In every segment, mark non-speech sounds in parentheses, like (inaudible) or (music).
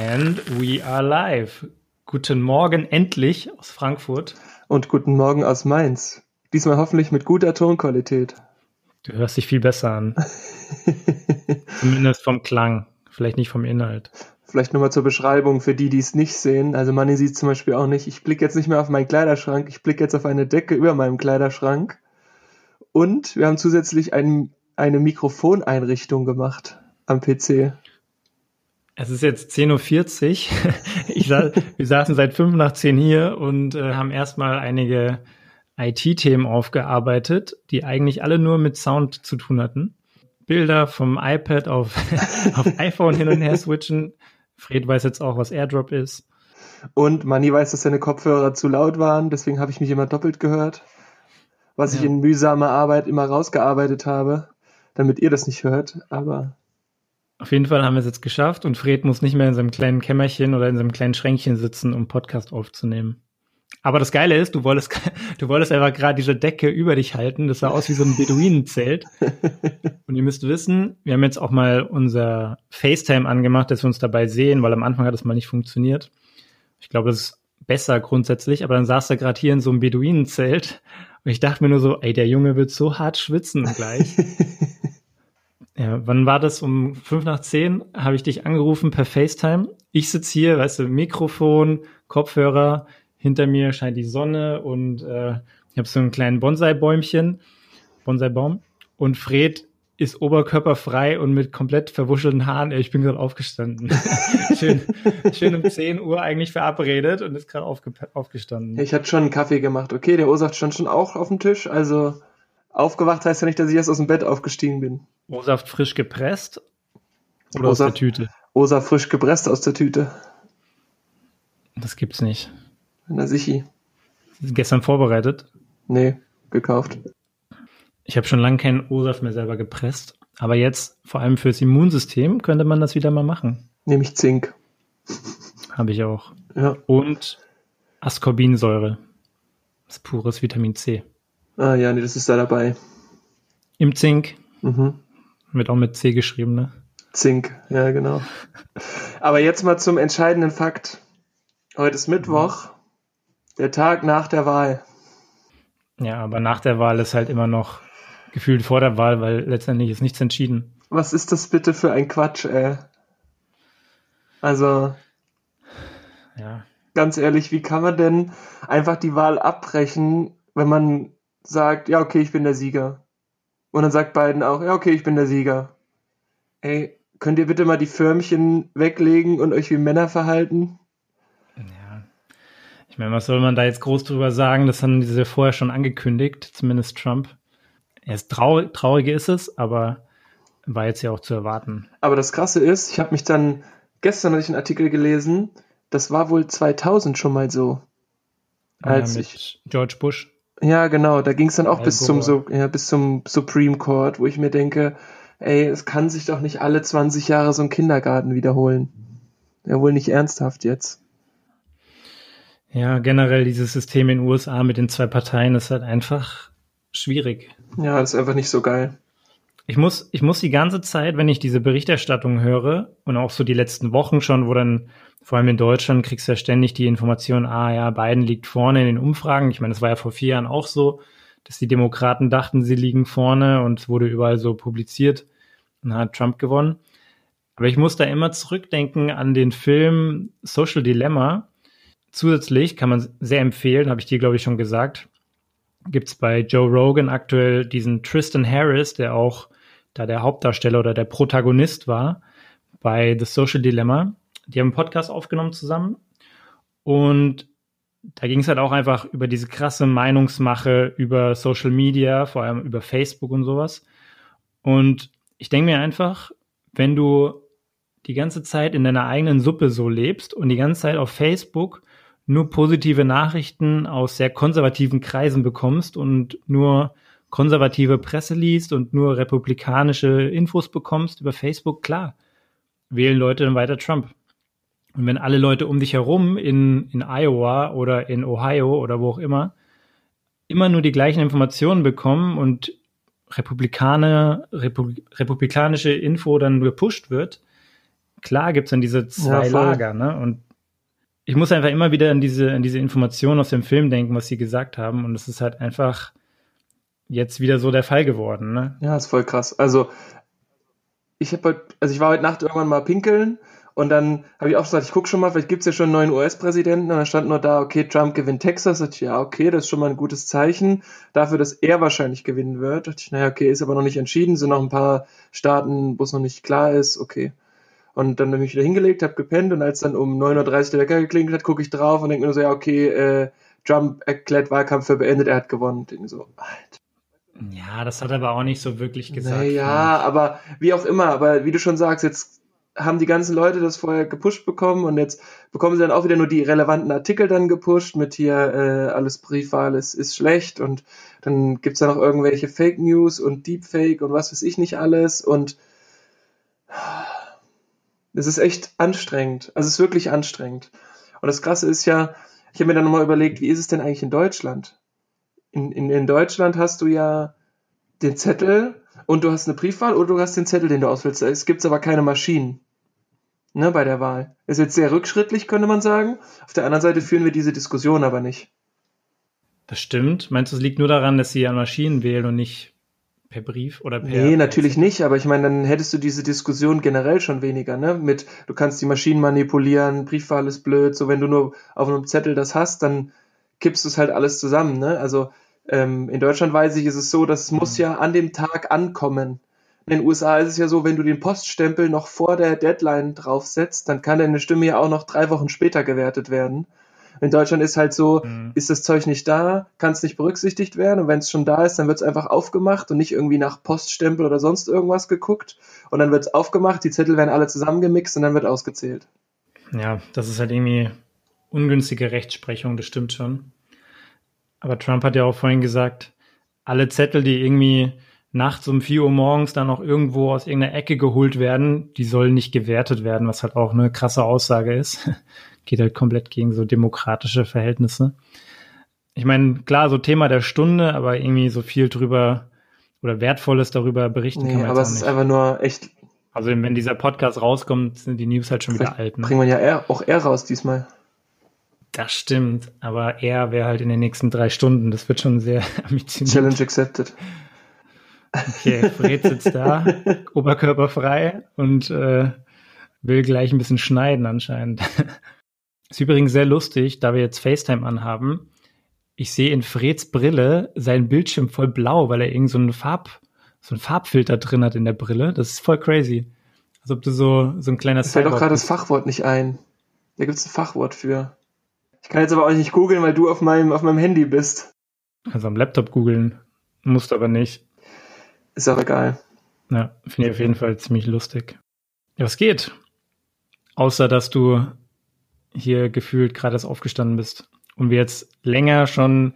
And we are live. Guten Morgen endlich aus Frankfurt. Und guten Morgen aus Mainz. Diesmal hoffentlich mit guter Tonqualität. Du hörst dich viel besser an. (laughs) Zumindest vom Klang, vielleicht nicht vom Inhalt. Vielleicht nochmal zur Beschreibung für die, die es nicht sehen. Also Manni sieht zum Beispiel auch nicht. Ich blicke jetzt nicht mehr auf meinen Kleiderschrank, ich blicke jetzt auf eine Decke über meinem Kleiderschrank. Und wir haben zusätzlich ein, eine Mikrofoneinrichtung gemacht am PC. Es ist jetzt 10.40 Uhr. (laughs) Ich sa wir saßen seit fünf nach zehn hier und äh, haben erstmal einige IT-Themen aufgearbeitet, die eigentlich alle nur mit Sound zu tun hatten. Bilder vom iPad auf, (laughs) auf iPhone hin und her switchen. Fred weiß jetzt auch, was AirDrop ist. Und Manni weiß, dass seine Kopfhörer zu laut waren, deswegen habe ich mich immer doppelt gehört. Was ja. ich in mühsamer Arbeit immer rausgearbeitet habe, damit ihr das nicht hört, aber auf jeden Fall haben wir es jetzt geschafft und Fred muss nicht mehr in seinem kleinen Kämmerchen oder in seinem kleinen Schränkchen sitzen, um Podcast aufzunehmen. Aber das Geile ist, du wolltest, (laughs) du wolltest einfach gerade diese Decke über dich halten. Das sah aus wie so ein Beduinenzelt. (laughs) Und ihr müsst wissen, wir haben jetzt auch mal unser FaceTime angemacht, dass wir uns dabei sehen, weil am Anfang hat das mal nicht funktioniert. Ich glaube, das ist besser grundsätzlich, aber dann saß er gerade hier in so einem Beduinenzelt und ich dachte mir nur so, ey, der Junge wird so hart schwitzen gleich. (laughs) Ja, wann war das? Um fünf nach zehn habe ich dich angerufen per FaceTime. Ich sitze hier, weißt du, Mikrofon, Kopfhörer, hinter mir scheint die Sonne und äh, ich habe so einen kleinen Bonsai-Bäumchen, Bonsai-Baum. Und Fred ist oberkörperfrei und mit komplett verwuschelten Haaren. Ich bin gerade aufgestanden. (laughs) schön, schön um 10 Uhr eigentlich verabredet und ist gerade aufge aufgestanden. Ich hatte schon einen Kaffee gemacht. Okay, der Ursaft stand schon auch auf dem Tisch. Also aufgewacht heißt ja nicht, dass ich erst aus dem Bett aufgestiegen bin. O-Saft frisch gepresst oder aus der Tüte? O-Saft frisch gepresst aus der Tüte. Das gibt's nicht. Na sichi. Gestern vorbereitet? Nee, gekauft. Ich habe schon lange keinen O-Saft mehr selber gepresst. Aber jetzt, vor allem fürs Immunsystem, könnte man das wieder mal machen. Nämlich Zink. Habe ich auch. Ja. Und Ascorbinsäure. Das ist pures Vitamin C. Ah ja, nee, das ist da dabei. Im Zink. Mhm. Wird auch mit C geschrieben, ne? Zink, ja, genau. Aber jetzt mal zum entscheidenden Fakt. Heute ist Mittwoch, der Tag nach der Wahl. Ja, aber nach der Wahl ist halt immer noch gefühlt vor der Wahl, weil letztendlich ist nichts entschieden. Was ist das bitte für ein Quatsch, ey? Also. Ja. Ganz ehrlich, wie kann man denn einfach die Wahl abbrechen, wenn man sagt, ja, okay, ich bin der Sieger? Und dann sagt Biden auch, ja, okay, ich bin der Sieger. Ey, könnt ihr bitte mal die Förmchen weglegen und euch wie Männer verhalten? Ja. Ich meine, was soll man da jetzt groß drüber sagen? Das haben diese vorher schon angekündigt, zumindest Trump. Erst trau traurige ist es, aber war jetzt ja auch zu erwarten. Aber das Krasse ist, ich habe mich dann, gestern hatte ich einen Artikel gelesen, das war wohl 2000 schon mal so. Als ja, ich, George Bush. Ja, genau, da ging es dann auch bis zum, so, ja, bis zum Supreme Court, wo ich mir denke, ey, es kann sich doch nicht alle 20 Jahre so ein Kindergarten wiederholen. Ja, wohl nicht ernsthaft jetzt. Ja, generell dieses System in den USA mit den zwei Parteien ist halt einfach schwierig. Ja, das ist einfach nicht so geil. Ich muss, ich muss die ganze Zeit, wenn ich diese Berichterstattung höre und auch so die letzten Wochen schon, wo dann vor allem in Deutschland kriegst du ja ständig die Information, ah ja, Biden liegt vorne in den Umfragen. Ich meine, das war ja vor vier Jahren auch so, dass die Demokraten dachten, sie liegen vorne und es wurde überall so publiziert und hat Trump gewonnen. Aber ich muss da immer zurückdenken an den Film Social Dilemma. Zusätzlich kann man sehr empfehlen, habe ich dir, glaube ich, schon gesagt, gibt es bei Joe Rogan aktuell diesen Tristan Harris, der auch da der Hauptdarsteller oder der Protagonist war bei The Social Dilemma. Die haben einen Podcast aufgenommen zusammen und da ging es halt auch einfach über diese krasse Meinungsmache über Social Media, vor allem über Facebook und sowas. Und ich denke mir einfach, wenn du die ganze Zeit in deiner eigenen Suppe so lebst und die ganze Zeit auf Facebook nur positive Nachrichten aus sehr konservativen Kreisen bekommst und nur konservative Presse liest und nur republikanische Infos bekommst über Facebook, klar, wählen Leute dann weiter Trump. Und wenn alle Leute um dich herum in, in Iowa oder in Ohio oder wo auch immer immer nur die gleichen Informationen bekommen und Republikaner, Republik, republikanische Info dann gepusht wird, klar gibt's dann diese zwei Ja. Lager, ne? Und ich muss einfach immer wieder an diese, an diese Informationen aus dem Film denken, was sie gesagt haben. Und es ist halt einfach jetzt wieder so der Fall geworden, ne? Ja, ist voll krass. Also, ich habe heute, also ich war heute Nacht irgendwann mal pinkeln und dann habe ich auch gesagt, ich gucke schon mal, vielleicht gibt's ja schon einen neuen US-Präsidenten und dann stand nur da, okay, Trump gewinnt Texas. Da ich, ja, okay, das ist schon mal ein gutes Zeichen dafür, dass er wahrscheinlich gewinnen wird. Da dachte ich, naja, okay, ist aber noch nicht entschieden, sind noch ein paar Staaten, wo es noch nicht klar ist, okay. Und dann habe ich wieder hingelegt, habe gepennt und als dann um 9.30 Uhr der Wecker geklingelt hat, gucke ich drauf und denke mir so, ja, okay, äh, Trump erklärt Wahlkampf für beendet, er hat gewonnen. Denke so, Alter. Ja, das hat er aber auch nicht so wirklich gesagt. Naja, aber wie auch immer, aber wie du schon sagst, jetzt haben die ganzen Leute das vorher gepusht bekommen und jetzt bekommen sie dann auch wieder nur die relevanten Artikel dann gepusht mit hier äh, alles Briefwahl ist, ist schlecht und dann gibt's da noch irgendwelche Fake News und Deepfake und was weiß ich nicht alles und das ist echt anstrengend. Also es ist wirklich anstrengend. Und das Krasse ist ja, ich habe mir dann nochmal überlegt, wie ist es denn eigentlich in Deutschland? In, in, in Deutschland hast du ja den Zettel und du hast eine Briefwahl oder du hast den Zettel, den du auswählst. Es gibt aber keine Maschinen ne, bei der Wahl. Ist jetzt sehr rückschrittlich, könnte man sagen. Auf der anderen Seite führen wir diese Diskussion aber nicht. Das stimmt. Meinst du, es liegt nur daran, dass sie an Maschinen wählen und nicht per Brief oder per. Nee, natürlich nicht, aber ich meine, dann hättest du diese Diskussion generell schon weniger, ne? Mit, du kannst die Maschinen manipulieren, Briefwahl ist blöd, so wenn du nur auf einem Zettel das hast, dann kippst du es halt alles zusammen, ne? Also ähm, in Deutschland weiß ich, ist es so, dass es muss ja an dem Tag ankommen. In den USA ist es ja so, wenn du den Poststempel noch vor der Deadline draufsetzt, dann kann deine Stimme ja auch noch drei Wochen später gewertet werden. In Deutschland ist halt so, Mhm. ist das Zeug nicht da, kann es nicht berücksichtigt werden und wenn es schon da ist, dann wird es einfach aufgemacht und nicht irgendwie nach Poststempel oder sonst irgendwas geguckt und dann wird es aufgemacht, die Zettel werden alle zusammengemixt und dann wird ausgezählt. Ja, das ist halt irgendwie ungünstige Rechtsprechung, das stimmt schon. Aber Trump hat ja auch vorhin gesagt, alle Zettel, die irgendwie nachts um 4 Uhr morgens dann noch irgendwo aus irgendeiner Ecke geholt werden, die sollen nicht gewertet werden, was halt auch eine krasse Aussage ist. (laughs) Geht halt komplett gegen so demokratische Verhältnisse. Ich meine, klar, so Thema der Stunde, aber irgendwie so viel drüber oder Wertvolles darüber berichten kann Nee, man aber jetzt es ist einfach nur echt, Also wenn dieser Podcast rauskommt, sind die News halt schon wieder alt. Ne? bringen wir ja auch eher raus diesmal. Das stimmt, aber er wäre halt in den nächsten drei Stunden. Das wird schon sehr (laughs) ambitioniert. Challenge accepted. Okay, Fred sitzt da, (laughs) oberkörperfrei und äh, will gleich ein bisschen schneiden anscheinend. (laughs) Ist übrigens sehr lustig, da wir jetzt FaceTime anhaben. Ich sehe in Freds Brille seinen Bildschirm voll blau, weil er irgend so einen Farb, so einen Farbfilter drin hat in der Brille. Das ist voll crazy. Als ob du so, so ein kleiner Es fällt doch gerade das. Fachwort nicht ein. Da gibt es ein Fachwort für. Ich kann jetzt aber auch nicht googeln, weil du auf meinem, auf meinem Handy bist. Also am Laptop googeln. Musst aber nicht. Ist auch egal. Ja, finde ich auf jeden Fall ziemlich lustig. Ja, was geht? Außer, dass du hier gefühlt gerade erst aufgestanden bist und wir jetzt länger schon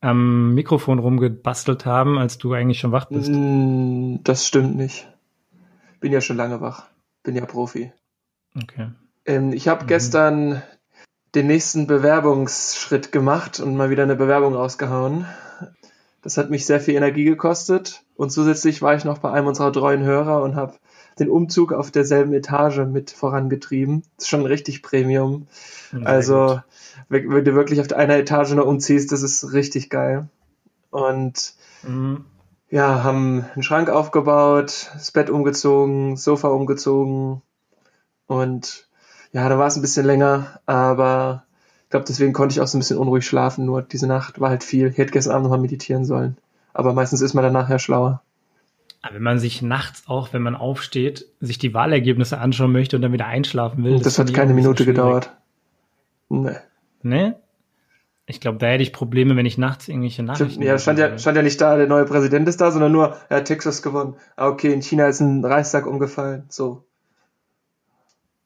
am Mikrofon rumgebastelt haben, als du eigentlich schon wach bist. Mm, Das stimmt nicht. Bin ja schon lange wach. Bin ja Profi. Okay. Ähm, ich habe Mhm. gestern den nächsten Bewerbungsschritt gemacht und mal wieder eine Bewerbung rausgehauen. Das hat mich sehr viel Energie gekostet und zusätzlich war ich noch bei einem unserer treuen Hörer und habe den Umzug auf derselben Etage mit vorangetrieben. Das ist schon richtig Premium. Sehr Also, gut. wenn du wirklich auf einer Etage noch umziehst, das ist richtig geil. Und Mhm. ja, haben einen Schrank aufgebaut, das Bett umgezogen, Sofa umgezogen und ja, da war es ein bisschen länger, aber ich glaube, deswegen konnte ich auch so ein bisschen unruhig schlafen. Nur diese Nacht war halt viel. Ich hätte gestern Abend nochmal meditieren sollen. Aber meistens ist man dann nachher schlauer. Aber wenn man sich nachts auch, wenn man aufsteht, sich die Wahlergebnisse anschauen möchte und dann wieder einschlafen will. das finde hat keine Minute schwierig. gedauert. Nee. Ne? Ich glaube, da hätte ich Probleme, wenn ich nachts irgendwelche Nachrichten. Ja, stand ja, stand ja nicht da, der neue Präsident ist da, sondern nur, er hat Texas gewonnen. Ah, okay, in China ist ein Reichstag umgefallen. So.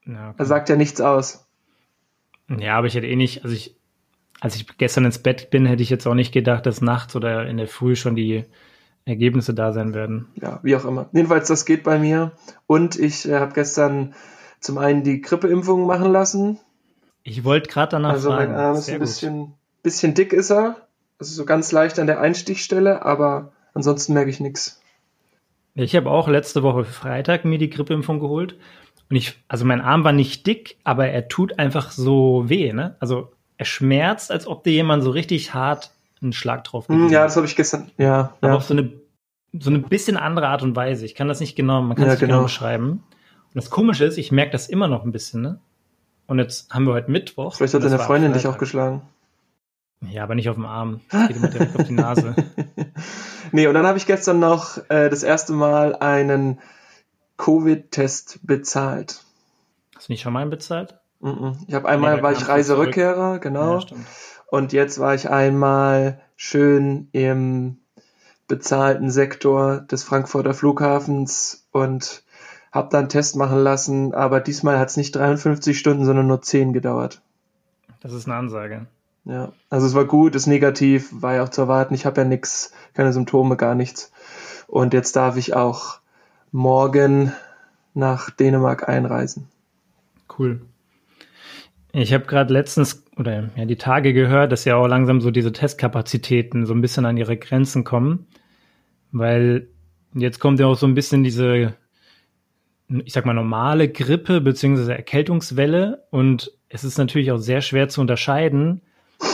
Ja, okay. Er sagt ja nichts aus. Ja, aber ich hätte eh nicht, also ich, als ich gestern ins Bett bin, hätte ich jetzt auch nicht gedacht, dass nachts oder in der Früh schon die Ergebnisse da sein werden. Ja, wie auch immer. Jedenfalls, das geht bei mir. Und ich äh, habe gestern zum einen die Grippeimpfung machen lassen. Ich wollte gerade danach also mein. Arm ist ein bisschen, bisschen dick ist er. Also so ganz leicht an der Einstichstelle, aber ansonsten merke ich nichts. Ich habe auch letzte Woche Freitag mir die Grippeimpfung geholt Und ich, also mein Arm war nicht dick, aber er tut einfach so weh, ne? Also er schmerzt, als ob dir jemand so richtig hart einen Schlag drauf hm, Ja, das habe ich gestern, ja. Aber ja. auf so eine, so eine bisschen andere Art und Weise. Ich kann das nicht genau, man kann Ja, es nicht genau genau. beschreiben. Und das Komische ist, ich merke das immer noch ein bisschen, ne? Und jetzt haben wir heute Mittwoch. Vielleicht hat deine Freundin dich auch geschlagen. Ja, aber nicht auf dem Arm. Geht immer direkt auf die Nase. (laughs) nee, und dann habe ich gestern noch äh, das erste Mal einen Covid-Test bezahlt. Hast du nicht schon mal einen bezahlt? Mhm. Ich habe einmal der war ich Reiserückkehrer, genau. Ja, und jetzt war ich einmal schön im bezahlten Sektor des Frankfurter Flughafens und habe dann einen Test machen lassen, aber diesmal hat es nicht 53 Stunden, sondern nur 10 gedauert. Das ist eine Ansage. Ja, also es war gut, ist negativ, war ja auch zu erwarten. Ich habe ja nix, keine Symptome, gar nichts. Und jetzt darf ich auch morgen nach Dänemark einreisen. Cool. Ich habe gerade letztens oder ja die Tage gehört, dass ja auch langsam so diese Testkapazitäten so ein bisschen an ihre Grenzen kommen, weil jetzt kommt ja auch so ein bisschen diese, ich sag mal normale Grippe beziehungsweise Erkältungswelle und es ist natürlich auch sehr schwer zu unterscheiden.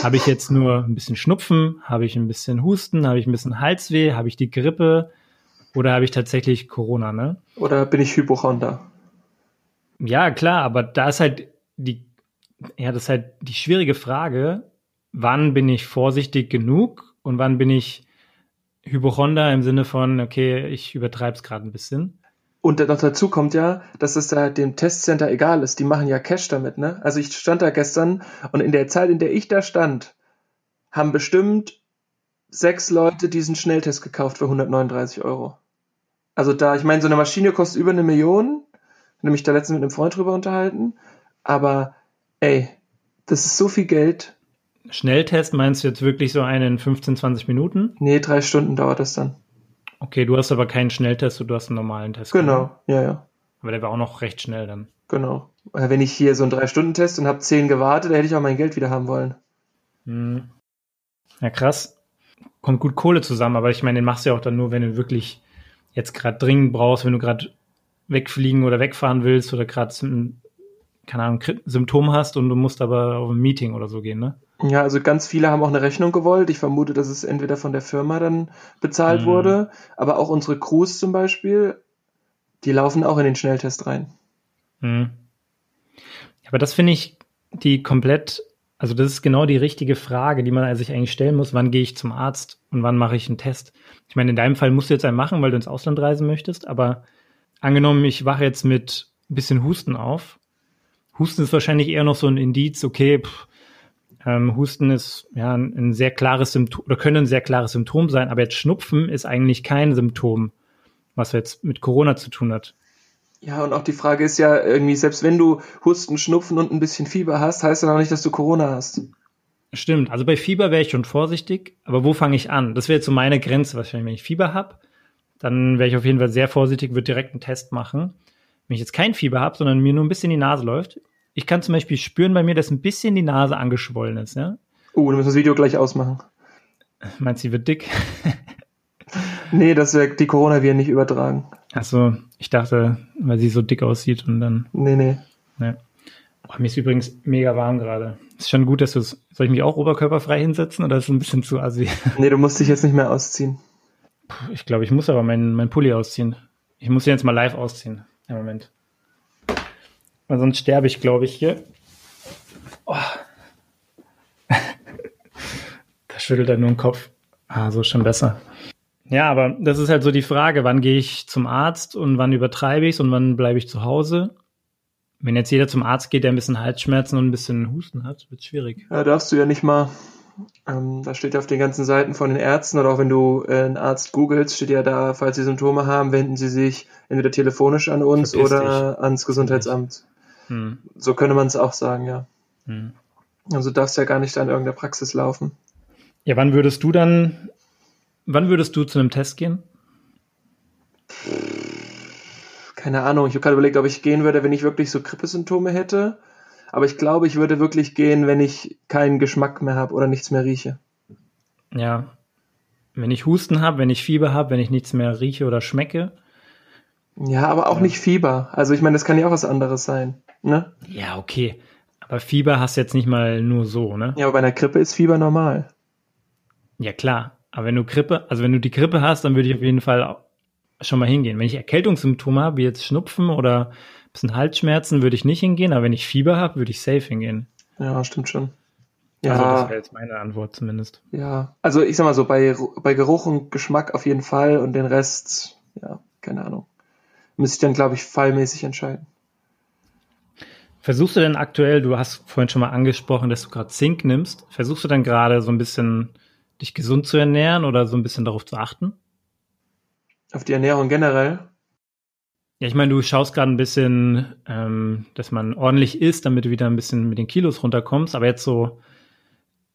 Habe ich jetzt nur ein bisschen Schnupfen, habe ich ein bisschen Husten, habe ich ein bisschen Halsweh, habe ich die Grippe oder habe ich tatsächlich Corona, ne? Oder bin ich Hypochonder? Ja, klar, aber da ist halt die, ja, das ist halt die schwierige Frage, wann bin ich vorsichtig genug und wann bin ich Hypochonder im Sinne von, okay, ich übertreibe es gerade ein bisschen. Und noch dazu kommt ja, dass es da dem Testcenter egal ist. Die machen ja Cash damit, ne? Also ich stand da gestern und in der Zeit, in der ich da stand, haben bestimmt sechs Leute diesen Schnelltest gekauft für 139 Euro. Also da, ich meine, so eine Maschine kostet über eine Million. Nämlich da letztens mit einem Freund drüber unterhalten. Aber ey, das ist so viel Geld. Schnelltest meinst du jetzt wirklich so einen in 15, 20 Minuten? Nee, drei Stunden dauert das dann. Okay, du hast aber keinen Schnelltest, du hast einen normalen Test. Genau, ja, ja. Aber der war auch noch recht schnell dann. Genau. Äh, Wenn ich hier so einen Drei-Stunden-Test und habe zehn gewartet, dann hätte ich auch mein Geld wieder haben wollen. Hm. Ja, krass. Kommt gut Kohle zusammen, aber ich meine, den machst du ja auch dann nur, wenn du wirklich jetzt gerade dringend brauchst, wenn du gerade wegfliegen oder wegfahren willst oder gerade, keine Ahnung, Symptom hast und du musst aber auf ein Meeting oder so gehen, ne? Ja, also ganz viele haben auch eine Rechnung gewollt. Ich vermute, dass es entweder von der Firma dann bezahlt Mhm. wurde, aber auch unsere Crews zum Beispiel, die laufen auch in den Schnelltest rein. Hm. Aber das finde ich die komplett, also das ist genau die richtige Frage, die man sich eigentlich stellen muss. Wann gehe ich zum Arzt und wann mache ich einen Test? Ich meine, in deinem Fall musst du jetzt einen machen, weil du ins Ausland reisen möchtest, aber angenommen, ich wache jetzt mit ein bisschen Husten auf. Husten ist wahrscheinlich eher noch so ein Indiz, okay, pff, ähm, Husten ist ja ein, ein sehr klares Symptom oder könnte ein sehr klares Symptom sein, aber jetzt Schnupfen ist eigentlich kein Symptom, was jetzt mit Corona zu tun hat. Ja, und auch die Frage ist ja irgendwie, selbst wenn du Husten, Schnupfen und ein bisschen Fieber hast, heißt das noch nicht, dass du Corona hast. Stimmt, also bei Fieber wäre ich schon vorsichtig, aber wo fange ich an? Das wäre jetzt so meine Grenze, wahrscheinlich, wenn ich Fieber habe, dann wäre ich auf jeden Fall sehr vorsichtig, würde direkt einen Test machen. Wenn ich jetzt kein Fieber habe, sondern mir nur ein bisschen die Nase läuft, ich kann zum Beispiel spüren bei mir, dass ein bisschen die Nase angeschwollen ist, ja? Dann müssen wir das Video gleich ausmachen. Meinst du, sie wird dick? Nee, dass wir die Coronaviren nicht übertragen. Achso, ich dachte, weil sie so dick aussieht und dann, Nee, nee. ne. Oh, mir ist übrigens mega warm gerade. Ist schon gut, dass du es, soll ich mich auch oberkörperfrei hinsetzen oder ist es ein bisschen zu assi? (laughs) Nee, du musst dich jetzt nicht mehr ausziehen. Puh, Ich glaube, ich muss aber meinen mein Pulli ausziehen. Ich muss ihn jetzt mal live ausziehen. Im Moment. Weil sonst sterbe ich, glaube ich, hier. Oh. (laughs) da schüttelt er nur den Kopf. Ah, so ist schon besser. Ja, aber das ist halt so die Frage, wann gehe ich zum Arzt und wann übertreibe ich es und wann bleibe ich zu Hause? Wenn jetzt jeder zum Arzt geht, der ein bisschen Halsschmerzen und ein bisschen Husten hat, wird schwierig. Ja, darfst du ja nicht mal. Ähm, da steht ja auf den ganzen Seiten von den Ärzten oder auch wenn du äh, einen Arzt googelst, steht ja da, falls Sie Symptome haben, wenden Sie sich entweder telefonisch an uns Verpiss oder ans Gesundheitsamt. Hm. So könnte man es auch sagen, ja. Hm. Also darfst ja gar nicht da in irgendeiner Praxis laufen. Ja, wann würdest du dann, wann würdest du zu einem Test gehen? Keine Ahnung, ich habe gerade überlegt, ob ich gehen würde, wenn ich wirklich so Grippesymptome hätte. Aber ich glaube, ich würde wirklich gehen, wenn ich keinen Geschmack mehr habe oder nichts mehr rieche. Ja. Wenn ich Husten habe, wenn ich Fieber habe, wenn ich nichts mehr rieche oder schmecke, Ja, aber auch ja. nicht Fieber. Also ich meine, das kann ja auch was anderes sein. Ne? Ja, okay. Aber Fieber hast du jetzt nicht mal nur so, ne? Ja, aber bei einer Grippe ist Fieber normal. Ja, klar. Aber wenn du Grippe, also wenn du die Grippe hast, dann würde ich auf jeden Fall schon mal hingehen. Wenn ich Erkältungssymptome habe, wie jetzt Schnupfen oder ein bisschen Halsschmerzen, würde ich nicht hingehen. Aber wenn ich Fieber habe, würde ich safe hingehen. Ja, stimmt schon. Ja. Also das wäre jetzt meine Antwort zumindest. Ja, also ich sag mal so, bei, bei Geruch und Geschmack auf jeden Fall und den Rest, ja, keine Ahnung. Müsste ich dann, glaube ich, fallmäßig entscheiden. Versuchst du denn aktuell, du hast vorhin schon mal angesprochen, dass du gerade Zink nimmst, versuchst du dann gerade so ein bisschen dich gesund zu ernähren oder so ein bisschen darauf zu achten? Auf die Ernährung generell? Ja, ich meine, du schaust gerade ein bisschen, ähm, dass man ordentlich isst, damit du wieder ein bisschen mit den Kilos runterkommst, aber jetzt so,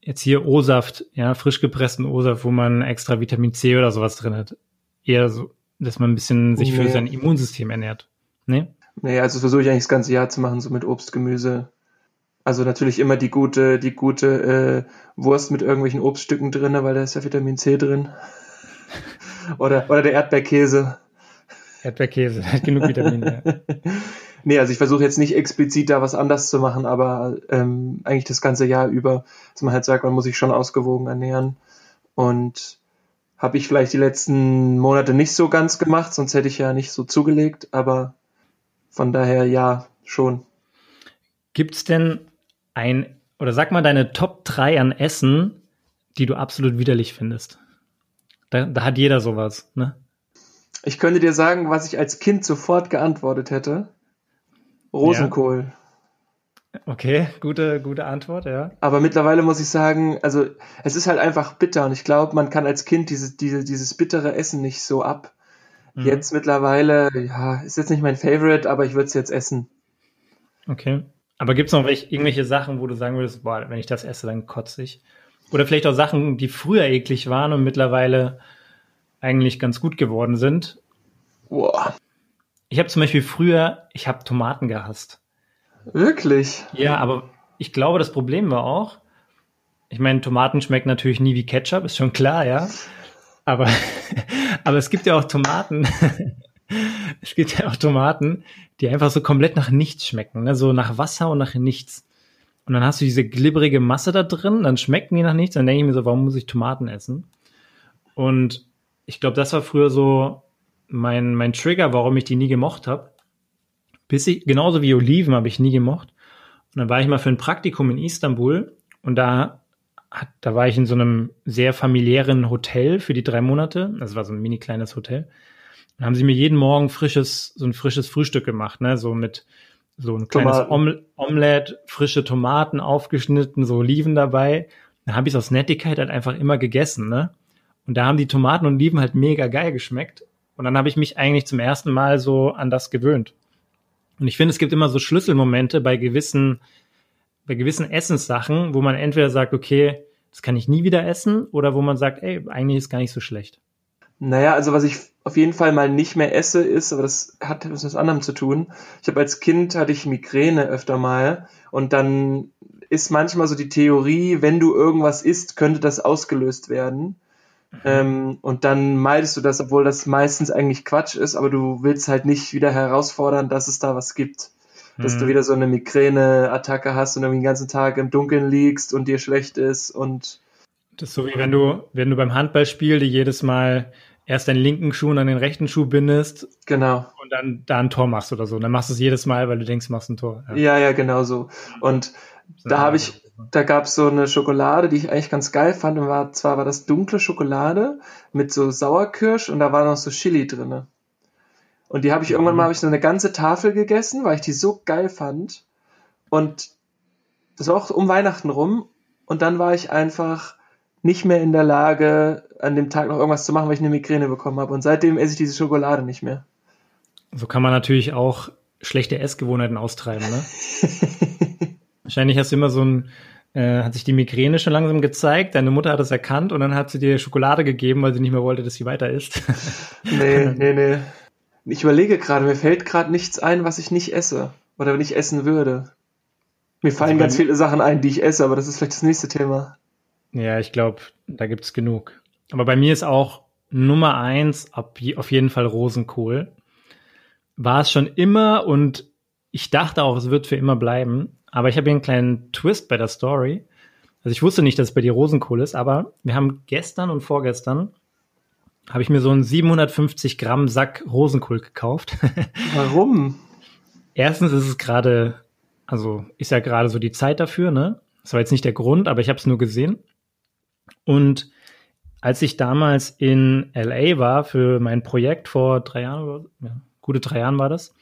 jetzt hier O-Saft, ja, frisch gepressten O-Saft, wo man extra Vitamin C oder sowas drin hat. Eher so, dass man ein bisschen sich nee. für sein Immunsystem ernährt. Nee? Nee, also versuche ich eigentlich das ganze Jahr zu machen, so mit Obst, Gemüse. Also natürlich immer die gute, die gute äh, Wurst mit irgendwelchen Obststücken drin, weil da ist ja Vitamin C drin. (laughs) oder, oder der Erdbeerkäse. Erdbeerkäse, (laughs) hat genug Vitamine. Ja. (laughs) nee, also ich versuche jetzt nicht explizit da was anders zu machen, aber ähm, eigentlich das ganze Jahr über, dass man halt sagt, man muss sich schon ausgewogen ernähren. Und habe ich vielleicht die letzten Monate nicht so ganz gemacht, sonst hätte ich ja nicht so zugelegt, aber von daher ja, schon. Gibt es denn ein, oder sag mal deine Top 3 an Essen, die du absolut widerlich findest? Da, da hat jeder sowas, ne? Ich könnte dir sagen, was ich als Kind sofort geantwortet hätte. Rosenkohl. Ja. Okay, gute, gute Antwort, ja. Aber mittlerweile muss ich sagen, also es ist halt einfach bitter und ich glaube, man kann als Kind diese, diese, dieses bittere Essen nicht so ab. Mhm. Jetzt mittlerweile, ja, ist jetzt nicht mein Favorite, aber ich würde es jetzt essen. Okay. Aber gibt es noch welche, irgendwelche Sachen, wo du sagen würdest, boah, wenn ich das esse, dann kotze ich? Oder vielleicht auch Sachen, die früher eklig waren und mittlerweile eigentlich ganz gut geworden sind? Boah. Ich habe zum Beispiel früher, ich habe Tomaten gehasst. Wirklich? Ja, aber ich glaube, das Problem war auch, ich meine, Tomaten schmecken natürlich nie wie Ketchup, ist schon klar, ja. Aber, (laughs) aber es gibt ja auch Tomaten. (laughs) (laughs) es gibt ja auch Tomaten, die einfach so komplett nach nichts schmecken, ne? so nach Wasser und nach nichts. Und dann hast du diese glibberige Masse da drin, dann schmecken die nach nichts, dann denke ich mir so, warum muss ich Tomaten essen? Und ich glaube, das war früher so mein, mein Trigger, warum ich die nie gemocht habe. Bis ich, genauso wie Oliven habe ich nie gemocht. Und dann war ich mal für ein Praktikum in Istanbul und da hat, da war ich in so einem sehr familiären Hotel für die drei Monate. Das war so ein mini kleines Hotel. Dann haben sie mir jeden Morgen frisches, so ein frisches Frühstück gemacht, ne, so mit so ein kleines Om Omelette, frische Tomaten aufgeschnitten, so Oliven dabei. Dann habe ich es aus Nettigkeit halt einfach immer gegessen, ne? Und da haben die Tomaten und Oliven halt mega geil geschmeckt. Und dann habe ich mich eigentlich zum ersten Mal so an das gewöhnt. Und ich finde, es gibt immer so Schlüsselmomente bei gewissen bei gewissen Essenssachen, wo man entweder sagt, okay, das kann ich nie wieder essen, oder wo man sagt, ey, eigentlich ist gar nicht so schlecht. Naja, also was ich auf jeden Fall mal nicht mehr esse, ist, aber das hat was mit anderem zu tun. Ich habe als Kind hatte ich Migräne öfter mal und dann ist manchmal so die Theorie, wenn du irgendwas isst, könnte das ausgelöst werden. Mhm. Ähm, und dann meidest du das, obwohl das meistens eigentlich Quatsch ist, aber du willst halt nicht wieder herausfordern, dass es da was gibt dass du mhm. wieder so eine Migräne-Attacke hast und irgendwie den ganzen Tag im Dunkeln liegst und dir schlecht ist und das ist so wie wenn du, wenn du beim Handballspiel dir jedes Mal erst deinen linken Schuh und dann den rechten Schuh bindest. Genau. Und dann da ein Tor machst oder so. Und dann machst du es jedes Mal, weil du denkst, du machst ein Tor. Ja, ja, ja genau so. Und da habe ich, da gab es so eine Schokolade, die ich eigentlich ganz geil fand. Und war, zwar war das dunkle Schokolade mit so Sauerkirsch und da war noch so Chili drinne. Und die habe ich irgendwann mal habe ich so eine ganze Tafel gegessen, weil ich die so geil fand. Und das war auch um Weihnachten rum. Und dann war ich einfach nicht mehr in der Lage, an dem Tag noch irgendwas zu machen, weil ich eine Migräne bekommen habe. Und seitdem esse ich diese Schokolade nicht mehr. So kann man natürlich auch schlechte Essgewohnheiten austreiben, ne? (laughs) Wahrscheinlich hast du immer so ein, äh, hat sich die Migräne schon langsam gezeigt, deine Mutter hat es erkannt und dann hat sie dir Schokolade gegeben, weil sie nicht mehr wollte, dass sie weiter isst. (laughs) nee, (laughs) nee, nee. Ich überlege gerade, mir fällt gerade nichts ein, was ich nicht esse oder nicht essen würde. Mir fallen also ganz viele Sachen ein, die ich esse, aber das ist vielleicht das nächste Thema. Ja, ich glaube, da gibt's genug. Aber bei mir ist auch Nummer eins auf jeden Fall Rosenkohl. war es schon immer und ich dachte auch, es wird für immer bleiben. Aber ich habe hier einen kleinen Twist bei der Story. Also ich wusste nicht, dass es bei dir Rosenkohl ist, aber wir haben gestern und vorgestern habe ich mir so einen 750 Gramm Sack Rosenkohl gekauft. (laughs) Warum? Erstens ist es gerade, also ist ja gerade so die Zeit dafür, ne? Das war jetzt nicht der Grund, aber ich habe es nur gesehen. Und als ich damals in LA war für mein Projekt vor drei Jahren, ja, gute drei Jahren war das,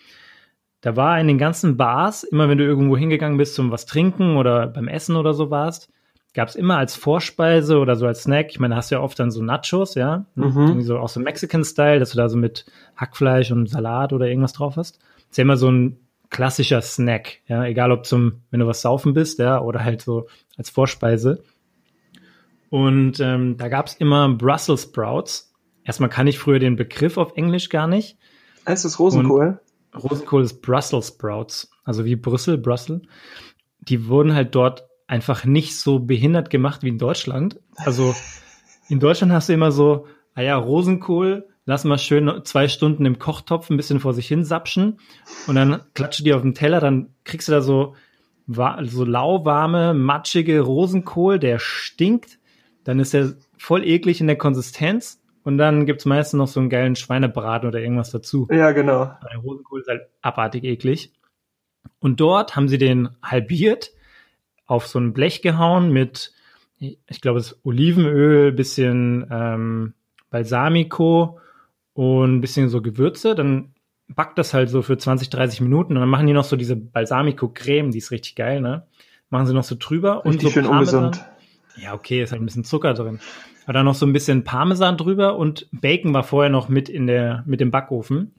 da war in den ganzen Bars, immer wenn du irgendwo hingegangen bist zum was trinken oder beim Essen oder so warst, gab es immer als Vorspeise oder so als Snack, ich meine, hast du ja oft dann so Nachos, ja, mhm. so auch so Mexican-Style, dass du da so mit Hackfleisch und Salat oder irgendwas drauf hast. Das ist ja immer so ein klassischer Snack, ja, egal ob zum, wenn du was saufen bist, ja, oder halt so als Vorspeise. Und ähm, da gab es immer Brussels Sprouts. Erstmal kann ich früher den Begriff auf Englisch gar nicht. Heißt das Rosenkohl? Und Rosenkohl ist Brussels Sprouts, also wie Brüssel, Brüssel. Die wurden halt dort einfach nicht so behindert gemacht wie in Deutschland. Also in Deutschland hast du immer so, ah ja, Rosenkohl, lass mal schön zwei Stunden im Kochtopf ein bisschen vor sich hin sapschen und dann klatsche die auf den Teller, dann kriegst du da so, so lauwarme, matschige Rosenkohl, der stinkt dann ist er voll eklig in der Konsistenz und dann gibt es meistens noch so einen geilen Schweinebraten oder irgendwas dazu. Ja, genau. Der Rosenkohl ist halt abartig eklig. Und dort haben sie den halbiert, auf so ein Blech gehauen mit, ich glaube, es Olivenöl, bisschen ähm, Balsamico und ein bisschen so Gewürze. Dann backt das halt so für 20, 30 Minuten und dann machen die noch so diese Balsamico-Creme, die ist richtig geil, ne? Machen sie noch so drüber richtig und so schön Parmesan. ungesund. Ja, okay, ist halt ein bisschen Zucker drin. Aber dann noch so ein bisschen Parmesan drüber und Bacon war vorher noch mit in der, mit dem Backofen. Und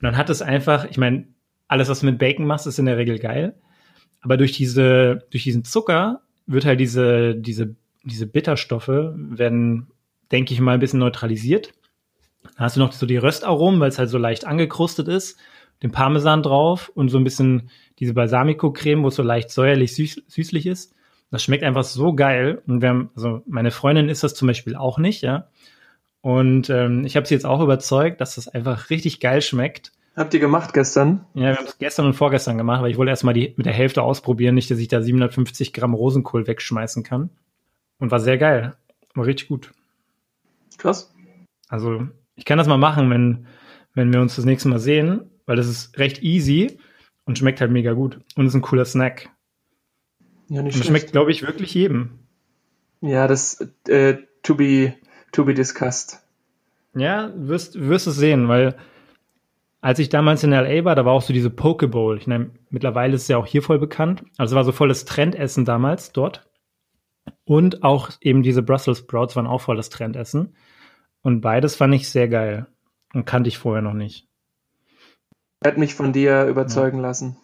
dann hat es einfach, ich meine, alles, was du mit Bacon machst, ist in der Regel geil. Aber durch diese, durch diesen Zucker wird halt diese, diese, diese Bitterstoffe werden, denke ich mal, ein bisschen neutralisiert. Dann hast du noch so die Röstaromen, weil es halt so leicht angekrustet ist, den Parmesan drauf und so ein bisschen diese Balsamico-Creme, wo es so leicht säuerlich süß, süßlich ist. Das schmeckt einfach so geil. Und wir haben, also meine Freundin ist das zum Beispiel auch nicht, ja. Und ähm, ich habe sie jetzt auch überzeugt, dass das einfach richtig geil schmeckt. Habt ihr gemacht gestern? Ja, wir haben es gestern und vorgestern gemacht, aber ich wollte erstmal die mit der Hälfte ausprobieren, nicht, dass ich da 750 Gramm Rosenkohl wegschmeißen kann. Und war sehr geil. War richtig gut. Krass. Also, ich kann das mal machen, wenn, wenn wir uns das nächste Mal sehen, weil das ist recht easy und schmeckt halt mega gut. Und ist ein cooler Snack. Ja, nicht und schmeckt, glaube ich, wirklich jedem. Ja, das äh, to be to be discussed. Ja, wirst wirst es sehen, weil als ich damals in LA war, da war auch so diese Pokeball. Ich meine, mittlerweile ist es ja auch hier voll bekannt. Also war so volles Trendessen damals dort. Und auch eben diese Brussels Sprouts waren auch volles Trendessen. Und beides fand ich sehr geil. Und kannte ich vorher noch nicht. Hat mich von dir überzeugen ja. lassen.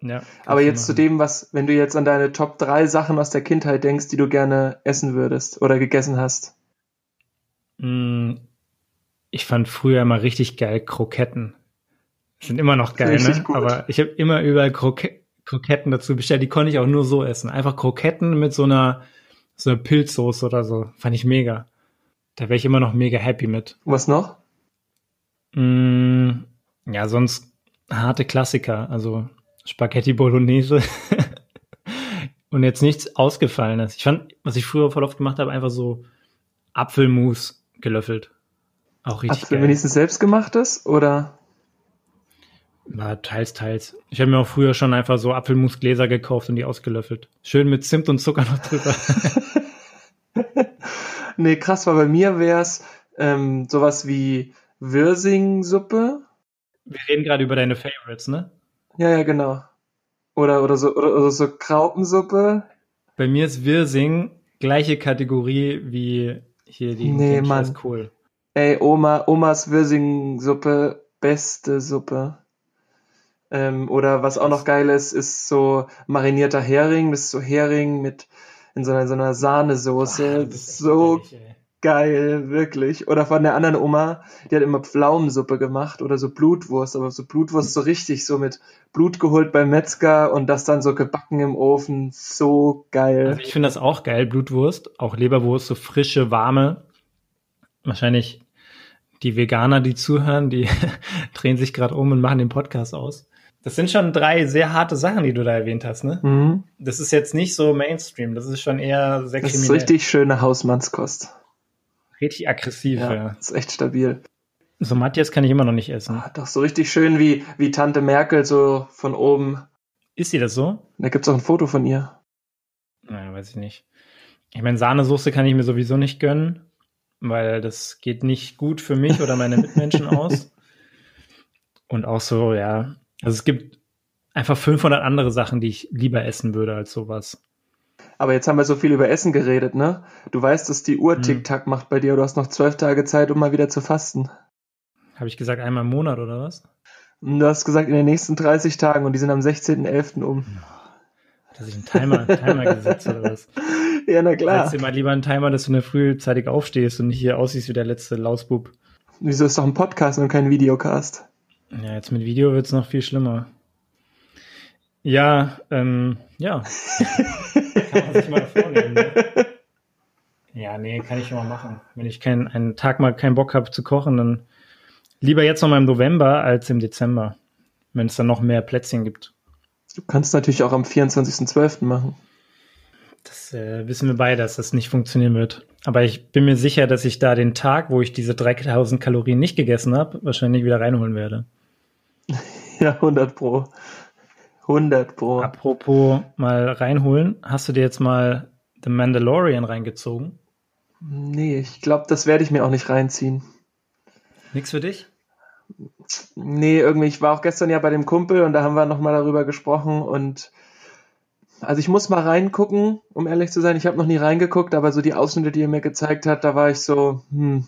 Ja, Aber jetzt zu dem, was, wenn du jetzt an deine Top 3 Sachen aus der Kindheit denkst, die du gerne essen würdest oder gegessen hast. Mm, ich fand früher immer richtig geil Kroketten. Sind immer noch geil, ne? Gut. Aber ich habe immer überall Kroke Kroketten dazu bestellt. Die konnte ich auch nur so essen. Einfach Kroketten mit so einer, so einer Pilzsoße oder so. Fand ich mega. Da wäre ich immer noch mega happy mit. Was noch? Mm, ja, sonst harte Klassiker. Also Spaghetti Bolognese. (laughs) und jetzt nichts Ausgefallenes. Ich fand, was ich früher voll oft gemacht habe, einfach so Apfelmus gelöffelt. Auch richtig Apfel, geil. wenigstens selbstgemachtes oder? Na, teils, teils. Ich habe mir auch früher schon einfach so Apfelmusgläser gekauft und die ausgelöffelt. Schön mit Zimt und Zucker noch drüber. (laughs) nee, krass, weil bei mir wär's ähm, sowas wie Wirsing-Suppe. Wir reden gerade über deine Favorites, ne? Ja, ja, genau. Oder, oder, so, oder, oder so Kraupensuppe. Bei mir ist Wirsing gleiche Kategorie wie hier die nee, Mann. cool. Ey, Oma, Omas Wirsing-Suppe, beste Suppe. Ähm, oder was auch noch geil ist, ist so marinierter Hering. Das ist so Hering mit in so einer, so einer Sahnesoße. Boah, das ist so ehrlich, geil, wirklich. Oder von der anderen Oma, die hat immer Pflaumensuppe gemacht oder so Blutwurst, aber so Blutwurst so richtig so mit Blut geholt beim Metzger und das dann so gebacken im Ofen. So geil. Also ich finde das auch geil, Blutwurst, auch Leberwurst, so frische, warme. Wahrscheinlich die Veganer, die zuhören, die (laughs) drehen sich gerade um und machen den Podcast aus. Das sind schon drei sehr harte Sachen, die du da erwähnt hast, ne? Mhm. Das ist jetzt nicht so Mainstream, das ist schon eher sehr Das ist richtig schöne Hausmannskost. Richtig aggressiv, ja. ja. Ist echt stabil. So Matthias kann ich immer noch nicht essen. Ah, doch so richtig schön wie, wie Tante Merkel, so von oben. Ist sie das so? Da gibt's auch ein Foto von ihr. Naja, weiß ich nicht. Ich meine, Sahnesoße kann ich mir sowieso nicht gönnen, weil das geht nicht gut für mich oder meine Mitmenschen (laughs) aus. Und auch so, ja, also es gibt einfach 500 andere Sachen, die ich lieber essen würde als sowas. Aber jetzt haben wir so viel über Essen geredet, ne? Du weißt, dass die Uhr hm. Tick-Tack macht bei dir. Du hast noch zwölf Tage Zeit, um mal wieder zu fasten. Habe ich gesagt, einmal im Monat oder was? Du hast gesagt, in den nächsten 30 Tagen und die sind am 16.11. um. Hat er sich einen Timer, Timer gesetzt oder was? (laughs) Ja, na klar. Setz dir mal lieber einen Timer, dass du eine frühzeitig aufstehst und nicht hier aussiehst wie der letzte Lausbub. Wieso ist doch ein Podcast und kein Videocast? Ja, jetzt mit Video wird's noch viel schlimmer. Ja, ähm, ja. (laughs) kann man sich mal vornehmen, ne? Ja, nee, kann ich schon mal machen. Wenn ich keinen, einen Tag mal keinen Bock habe zu kochen, dann Lieber jetzt noch mal im November als im Dezember, wenn es dann noch mehr Plätzchen gibt. Du kannst natürlich auch am 24.12. machen. Das äh, wissen wir beide, dass das nicht funktionieren wird. Aber ich bin mir sicher, dass ich da den Tag, wo ich diese 3000 Kalorien nicht gegessen habe, wahrscheinlich wieder reinholen werde. (laughs) Ja, 100 pro. 100 pro. Apropos mal reinholen, hast du dir jetzt mal The Mandalorian reingezogen? Nee, ich glaube, das werde ich mir auch nicht reinziehen. Nichts für dich? Nee, irgendwie, ich war auch gestern ja bei dem Kumpel und da haben wir nochmal darüber gesprochen und also ich muss mal reingucken, um ehrlich zu sein. Ich habe noch nie reingeguckt, aber so die Ausschnitte, die er mir gezeigt hat, da war ich so, hm,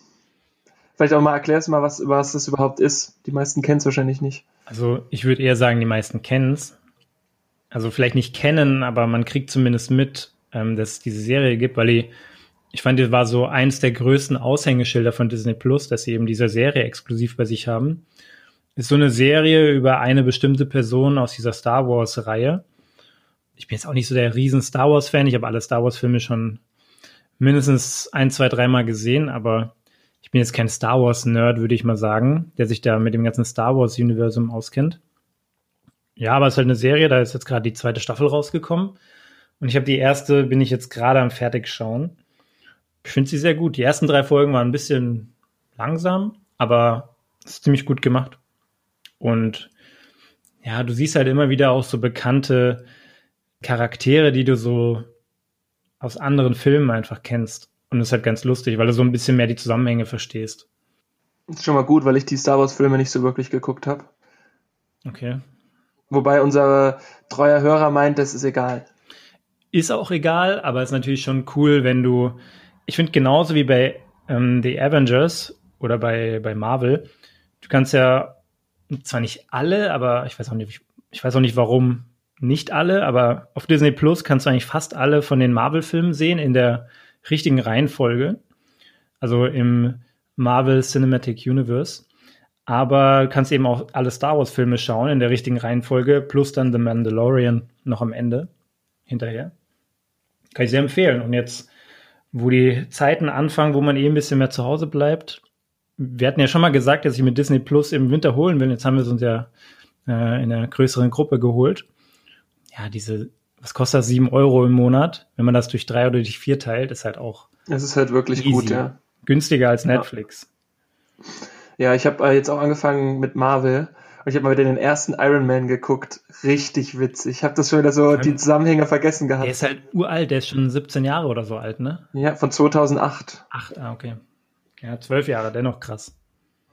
vielleicht auch mal erklärst mal, was, was das überhaupt ist. Die meisten kennen es wahrscheinlich nicht. Also ich würde eher sagen, die meisten kennen es. Also vielleicht nicht kennen, aber man kriegt zumindest mit, ähm, dass es diese Serie gibt, weil die ich fand, das war so eins der größten Aushängeschilder von Disney Plus, dass sie eben diese Serie exklusiv bei sich haben. Ist so eine Serie über eine bestimmte Person aus dieser Star Wars Reihe. Ich bin jetzt auch nicht so der riesen Star Wars Fan. Ich habe alle Star Wars Filme schon mindestens ein, zwei, dreimal gesehen, aber ich bin jetzt kein Star Wars Nerd, würde ich mal sagen, der sich da mit dem ganzen Star Wars Universum auskennt. Ja, aber es ist halt eine Serie, da ist jetzt gerade die zweite Staffel rausgekommen. Und ich habe die erste, bin ich jetzt gerade am fertig schauen. Ich finde sie sehr gut. Die ersten drei Folgen waren ein bisschen langsam, aber es ist ziemlich gut gemacht. Und ja, du siehst halt immer wieder auch so bekannte Charaktere, die du so aus anderen Filmen einfach kennst. Und das ist halt ganz lustig, weil du so ein bisschen mehr die Zusammenhänge verstehst. Das ist schon mal gut, weil ich die Star Wars-Filme nicht so wirklich geguckt habe. Okay. Wobei unser treuer Hörer meint, das ist egal. Ist auch egal, aber ist natürlich schon cool, wenn du ich finde genauso wie bei ähm, The Avengers oder bei, bei Marvel, du kannst ja zwar nicht alle, aber ich weiß auch nicht, ich weiß auch nicht warum nicht alle, aber auf Disney Plus kannst du eigentlich fast alle von den Marvel-Filmen sehen in der richtigen Reihenfolge. Also im Marvel Cinematic Universe. Aber kannst eben auch alle Star Wars-Filme schauen in der richtigen Reihenfolge, plus dann The Mandalorian noch am Ende hinterher. Kann ich sehr empfehlen. Und jetzt wo die Zeiten anfangen, wo man eh ein bisschen mehr zu Hause bleibt. Wir hatten ja schon mal gesagt, dass ich mit Disney Plus im Winter holen will. Jetzt haben wir es uns ja äh, in einer größeren Gruppe geholt. Ja, diese, was kostet das? Sieben Euro im Monat. Wenn man das durch drei oder durch vier teilt, ist halt auch. Es ist halt wirklich easy. gut, ja. Günstiger als Netflix. Ja, ich habe äh, jetzt auch angefangen mit Marvel und ich habe mal wieder den ersten Iron Man geguckt. Richtig witzig. Ich habe das schon wieder so, die Zusammenhänge vergessen gehabt. Der ist halt uralt, der ist schon 17 Jahre oder so alt, ne? Ja, von 2008. Ach, ah, okay. Ja, zwölf Jahre, dennoch krass.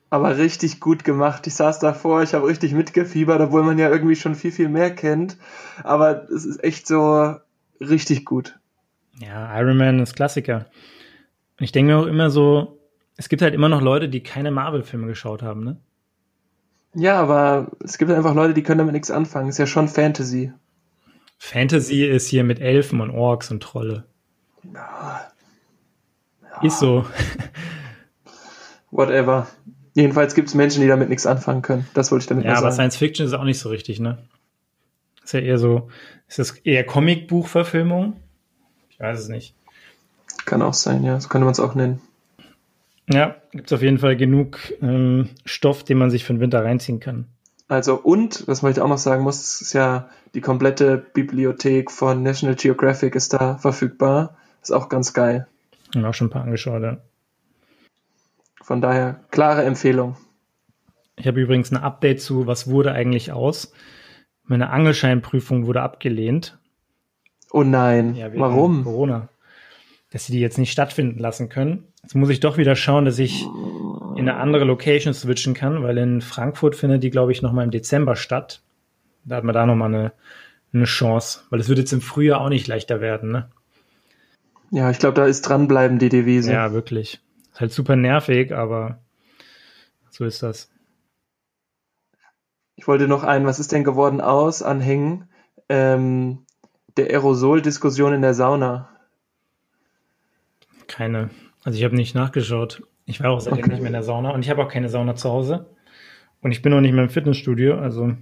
Aber richtig gut gemacht. Ich saß davor, ich habe richtig mitgefiebert, obwohl man ja irgendwie schon viel, viel mehr kennt. Aber es ist echt so richtig gut. Ja, Iron Man ist Klassiker. Ich denke mir auch immer so, es gibt halt immer noch Leute, die keine Marvel-Filme geschaut haben, ne? Ja, aber es gibt einfach Leute, die können damit nichts anfangen. Ist ja schon Fantasy. Fantasy ist hier mit Elfen und Orks und Trolle. Ja. ja. Ist so. Whatever. Jedenfalls gibt es Menschen, die damit nichts anfangen können. Das wollte ich damit ja, sagen. Ja, aber Science Fiction ist auch nicht so richtig, ne? Ist ja eher so, ist das eher Comicbuchverfilmung? Ich weiß es nicht. Kann auch sein, ja. So könnte man es auch nennen. Ja, gibt es auf jeden Fall genug ähm, Stoff, den man sich für den Winter reinziehen kann. Also und, was man auch noch sagen muss, ist ja die komplette Bibliothek von National Geographic ist da verfügbar. Ist auch ganz geil. Und auch schon ein paar angeschaut, ja. Von daher, klare Empfehlung. Ich habe übrigens ein Update zu, was wurde eigentlich aus. Meine Angelscheinprüfung wurde abgelehnt. Oh nein, Ja, warum? Corona. Dass sie die jetzt nicht stattfinden lassen können. Jetzt muss ich doch wieder schauen, dass ich in eine andere Location switchen kann, weil in Frankfurt findet die, glaube ich, nochmal im Dezember statt. Da hat man da nochmal eine, eine Chance, weil es wird jetzt im Frühjahr auch nicht leichter werden, ne? Ja, ich glaube, da ist dranbleiben die Devise. Ja, wirklich. Ist halt super nervig, aber so ist das. Ich wollte noch ein, was ist denn geworden aus, anhängen, ähm, der Aerosol-Diskussion in der Sauna. Keine. Also ich habe nicht nachgeschaut. Ich war auch seitdem Okay. nicht mehr in der Sauna und ich habe auch keine Sauna zu Hause. Und ich bin auch nicht mehr im Fitnessstudio, also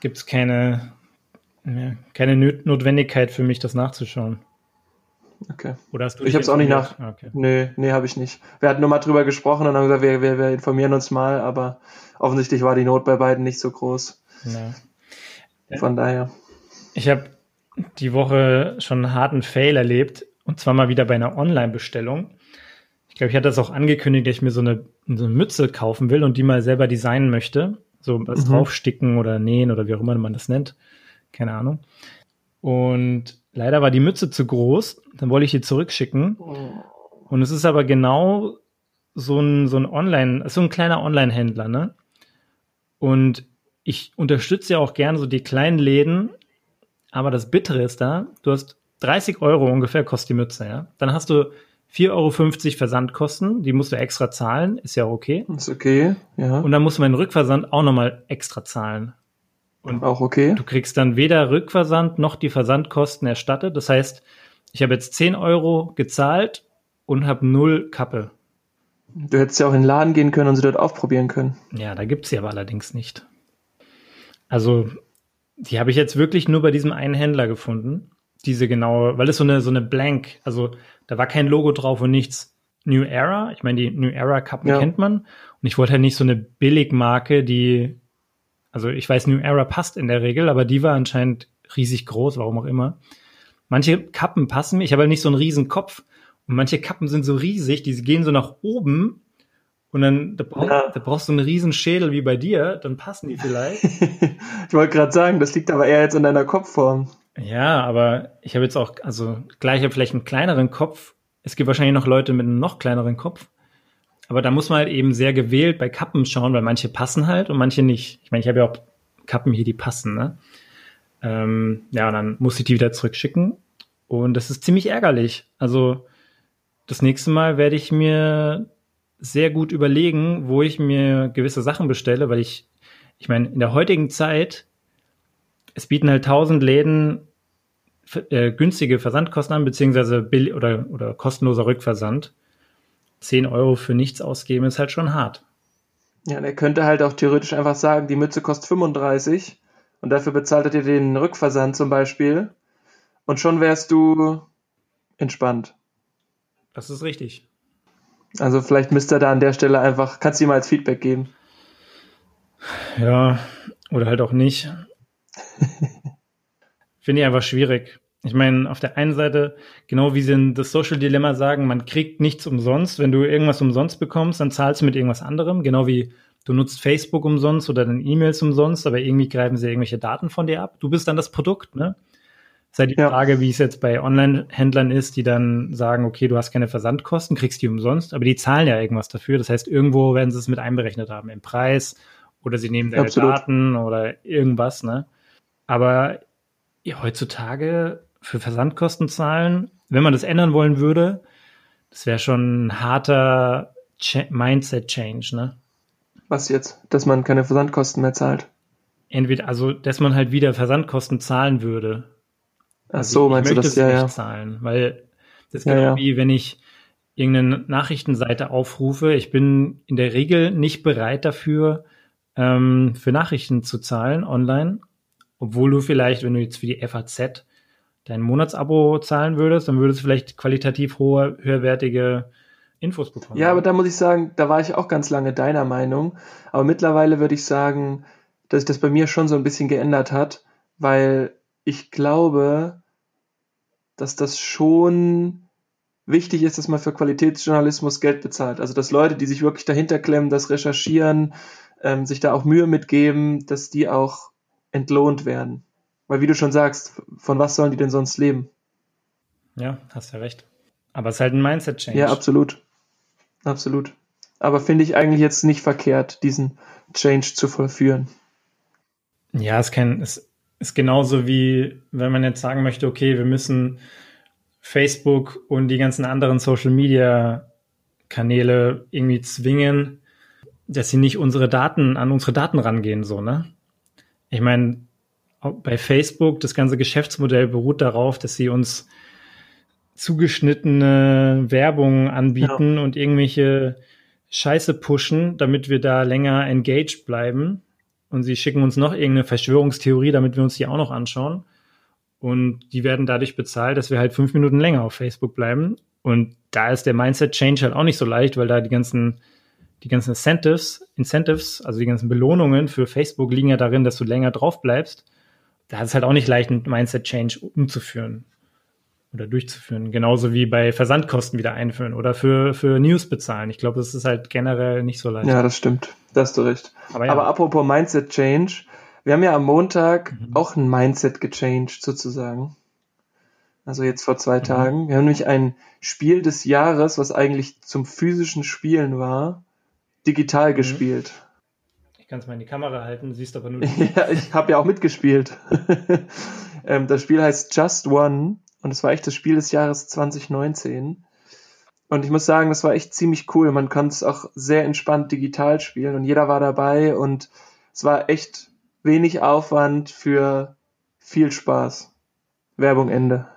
gibt es keine, ja, keine Nö- Notwendigkeit für mich, das nachzuschauen. Okay. Oder hast du Ich dich hab's auch nicht informiert? Ah, Okay. Nee, nee, habe ich nicht. Wir hatten nur mal drüber gesprochen und haben gesagt, wir, wir, wir informieren uns mal, aber offensichtlich war die Not bei beiden nicht so groß. Ja. Von daher. Ich habe die Woche schon einen harten Fail erlebt und zwar mal wieder bei einer Online-Bestellung. Ich glaube, ich hatte das auch angekündigt, dass ich mir so eine, so eine Mütze kaufen will und die mal selber designen möchte. So was Mhm. draufsticken oder nähen oder wie auch immer man das nennt. Keine Ahnung. Und leider war die Mütze zu groß. Dann wollte ich die zurückschicken. Und es ist aber genau so ein, so ein Online, so ein kleiner Online-Händler, ne? Und ich unterstütze ja auch gerne so die kleinen Läden, aber das Bittere ist da, du hast 30 Euro ungefähr kostet die Mütze, ja. Dann hast du 4,50 Euro Versandkosten, die musst du extra zahlen, ist ja okay. Ist okay, ja. Und dann musst du meinen Rückversand auch nochmal extra zahlen. Und auch okay. du kriegst dann weder Rückversand noch die Versandkosten erstattet. Das heißt, ich habe jetzt 10 Euro gezahlt und habe null Kappe. Du hättest ja auch in den Laden gehen können und sie dort aufprobieren können. Ja, da gibt's sie aber allerdings nicht. Also, die habe ich jetzt wirklich nur bei diesem einen Händler gefunden. Diese genaue, weil es so eine, so eine Blank, also da war kein Logo drauf und nichts. New Era, ich meine, die New Era Kappen Ja. kennt man. Und ich wollte halt nicht so eine Billigmarke, die, also ich weiß, New Era passt in der Regel, aber die war anscheinend riesig groß, warum auch immer. Manche Kappen passen mir, ich habe halt nicht so einen riesen Kopf. Und manche Kappen sind so riesig, die gehen so nach oben und dann da, brauch, Ja. da brauchst du einen riesen Schädel wie bei dir, dann passen die vielleicht. (laughs) ich wollte gerade sagen, das liegt aber eher jetzt an deiner Kopfform. Ja, aber ich habe jetzt auch, also gleich habe vielleicht einen kleineren Kopf. Es gibt wahrscheinlich noch Leute mit einem noch kleineren Kopf. Aber da muss man halt eben sehr gewählt bei Kappen schauen, weil manche passen halt und manche nicht. Ich meine, ich habe ja auch Kappen hier, die passen, ne? Ähm, ja, und dann muss ich die wieder zurückschicken. Und das ist ziemlich ärgerlich. Also das nächste Mal werde ich mir sehr gut überlegen, wo ich mir gewisse Sachen bestelle, weil ich, ich meine, in der heutigen Zeit, es bieten halt tausend Läden äh, günstige Versandkosten an, beziehungsweise bill oder, oder kostenloser Rückversand. 10 Euro für nichts ausgeben ist halt schon hart. Ja, der könnte halt auch theoretisch einfach sagen, die Mütze kostet 35 und dafür bezahlt er dir den Rückversand zum Beispiel. Und schon wärst du entspannt. Das ist richtig. Also vielleicht müsste er da an der Stelle einfach, kannst du ihm als Feedback geben. Ja, oder halt auch nicht. (laughs) Finde ich einfach schwierig. Ich meine, auf der einen Seite, genau wie sie in das Social Dilemma sagen, man kriegt nichts umsonst. Wenn du irgendwas umsonst bekommst, dann zahlst du mit irgendwas anderem. Genau wie du nutzt Facebook umsonst oder deine E-Mails umsonst, aber irgendwie greifen sie irgendwelche Daten von dir ab. Du bist dann das Produkt, ne? Ist halt die Ja. Frage, wie es jetzt bei Online-Händlern ist, die dann sagen, okay, du hast keine Versandkosten, kriegst die umsonst, aber die zahlen ja irgendwas dafür. Das heißt, irgendwo werden sie es mit einberechnet haben im Preis oder sie nehmen deine Absolut. Daten oder irgendwas, ne? Aber ja, heutzutage für Versandkosten zahlen, wenn man das ändern wollen würde, das wäre schon ein harter Cha Mindset-Change, ne? Was jetzt? Dass man keine Versandkosten mehr zahlt. Entweder, also, dass man halt wieder Versandkosten zahlen würde. Ach Also so, ich, meinst ich du das? Ja, nicht ja. zahlen, weil das ist Ja, genau ja. wie wenn ich irgendeine Nachrichtenseite aufrufe. Ich bin in der Regel nicht bereit dafür, ähm, für Nachrichten zu zahlen online, obwohl du vielleicht, wenn du jetzt für die FAZ dein Monatsabo zahlen würdest, dann würdest du vielleicht qualitativ hohe, höherwertige Infos bekommen. Ja, aber da muss ich sagen, da war ich auch ganz lange deiner Meinung. Aber mittlerweile würde ich sagen, dass sich das bei mir schon so ein bisschen geändert hat, weil ich glaube, dass das schon wichtig ist, dass man für Qualitätsjournalismus Geld bezahlt. Also dass Leute, die sich wirklich dahinter klemmen, das recherchieren, ähm, sich da auch Mühe mitgeben, dass die auch entlohnt werden. Weil wie du schon sagst, von was sollen die denn sonst leben? Ja, hast ja recht. Aber es ist halt ein Mindset-Change. Ja, absolut. Absolut. Aber finde ich eigentlich jetzt nicht verkehrt, diesen Change zu vollführen. Ja, es, kann, es ist genauso wie, wenn man jetzt sagen möchte, okay, wir müssen Facebook und die ganzen anderen Social Media Kanäle irgendwie zwingen, dass sie nicht unsere Daten an unsere Daten rangehen, so, ne? Ich meine, bei Facebook, das ganze Geschäftsmodell beruht darauf, dass sie uns zugeschnittene Werbung anbieten ja. und irgendwelche Scheiße pushen, damit wir da länger engaged bleiben. Und sie schicken uns noch irgendeine Verschwörungstheorie, damit wir uns die auch noch anschauen. Und die werden dadurch bezahlt, dass wir halt fünf Minuten länger auf Facebook bleiben. Und da ist der Mindset-Change halt auch nicht so leicht, weil da die ganzen, die ganzen Incentives, Incentives, also die ganzen Belohnungen für Facebook liegen ja darin, dass du länger drauf bleibst. Da ist es halt auch nicht leicht, einen Mindset-Change umzuführen oder durchzuführen. Genauso wie bei Versandkosten wieder einführen oder für, für News bezahlen. Ich glaube, das ist halt generell nicht so leicht. Ja, das stimmt. Da hast du recht. Aber, ja. Aber apropos Mindset Change, wir haben ja am Montag mhm. auch ein Mindset gechanged sozusagen. Also jetzt vor zwei mhm. Tagen. Wir haben nämlich ein Spiel des Jahres, was eigentlich zum physischen Spielen war, digital mhm. gespielt. Ich kann es mal in die Kamera halten, siehst aber nur. (laughs) ja, ich habe ja auch mitgespielt. (laughs) ähm, das Spiel heißt Just One und es war echt das Spiel des Jahres 2019. Und ich muss sagen, das war echt ziemlich cool. Man kann es auch sehr entspannt digital spielen und jeder war dabei und es war echt wenig Aufwand für viel Spaß. Werbung Ende.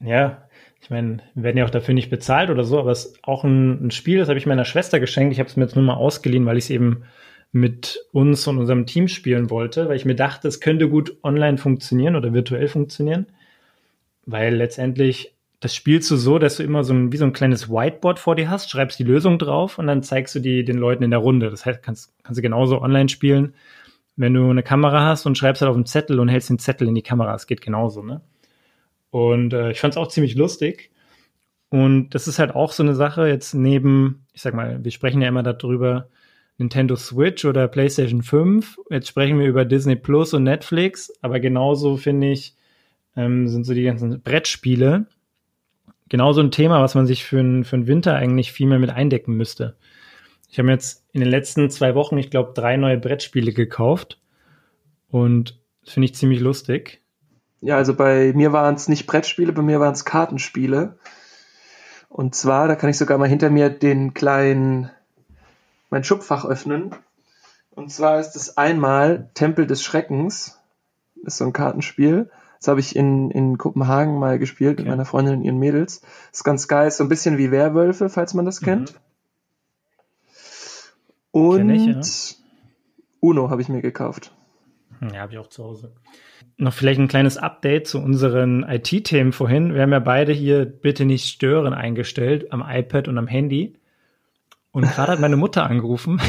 Ja, ich meine, wir werden ja auch dafür nicht bezahlt oder so, aber es ist auch ein, ein Spiel, das habe ich meiner Schwester geschenkt. Ich habe es mir jetzt nur mal ausgeliehen, weil ich es eben mit uns und unserem Team spielen wollte, weil ich mir dachte, es könnte gut online funktionieren oder virtuell funktionieren, weil letztendlich das spielst du so, dass du immer so ein, wie so ein kleines Whiteboard vor dir hast, schreibst die Lösung drauf und dann zeigst du die den Leuten in der Runde. Das heißt, kannst, kannst du genauso online spielen, wenn du eine Kamera hast und schreibst halt auf einen Zettel und hältst den Zettel in die Kamera. Es geht genauso, ne? Und äh, ich fand es auch ziemlich lustig. Und das ist halt auch so eine Sache jetzt neben, ich sag mal, wir sprechen ja immer darüber, Nintendo Switch oder PlayStation 5. Jetzt sprechen wir über Disney Plus und Netflix, aber genauso finde ich, ähm, sind so die ganzen Brettspiele genauso ein Thema, was man sich für, einen für Winter eigentlich viel mehr mit eindecken müsste. Ich habe jetzt in den letzten zwei Wochen, ich glaube, drei neue Brettspiele gekauft. Und das finde ich ziemlich lustig. Ja, also bei mir waren es nicht Brettspiele, bei mir waren es Kartenspiele. Und zwar, da kann ich sogar mal hinter mir den kleinen, mein Schubfach öffnen. Und zwar ist es einmal Tempel des Schreckens. Das ist so ein Kartenspiel. Das habe ich in, in Kopenhagen mal gespielt okay. mit meiner Freundin und ihren Mädels. Das ist ganz geil. Ist so ein bisschen wie Werwölfe, falls man das mhm. kennt. Und ich, ja. Uno habe ich mir gekauft. Ja, habe ich auch zu Hause. Noch vielleicht ein kleines Update zu unseren IT-Themen vorhin. Wir haben ja beide hier bitte nicht stören eingestellt am iPad und am Handy. Und gerade hat meine Mutter angerufen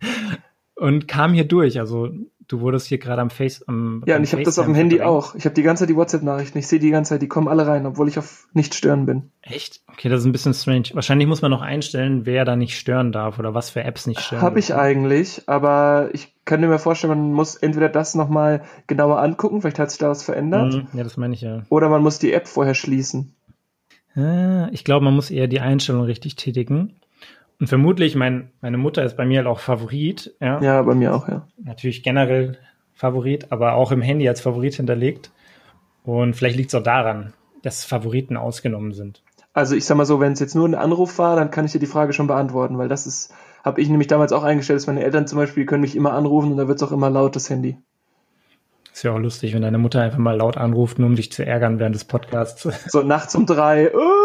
(laughs) und kam hier durch. Also du wurdest hier gerade am Face. Am, ja, und ich habe das auf dem Handy auch. Ich habe die ganze Zeit die WhatsApp-Nachrichten. Ich sehe die ganze Zeit, die kommen alle rein, obwohl ich auf nicht stören bin. Echt? Okay, das ist ein bisschen strange. Wahrscheinlich muss man noch einstellen, wer da nicht stören darf oder was für Apps nicht stören. Habe ich eigentlich, aber ich könnte mir vorstellen, man muss entweder das nochmal genauer angucken, vielleicht hat sich da was verändert. Mm, ja, das meine ich ja. Oder man muss die App vorher schließen. Ah, ich glaube, man muss eher die Einstellung richtig tätigen. Und vermutlich, mein, meine Mutter ist bei mir halt auch Favorit. Ja, ja bei mir auch, ja. Natürlich generell Favorit, aber auch im Handy als Favorit hinterlegt. Und vielleicht liegt es auch daran, dass Favoriten ausgenommen sind. Also ich sag mal so, wenn es jetzt nur ein Anruf war, dann kann ich dir die Frage schon beantworten, weil das ist, habe ich nämlich damals auch eingestellt, dass meine Eltern zum Beispiel können mich immer anrufen und da wird es auch immer laut, das Handy. Ist ja auch lustig, wenn deine Mutter einfach mal laut anruft, nur um dich zu ärgern während des Podcasts. So nachts um drei. Uh! (laughs)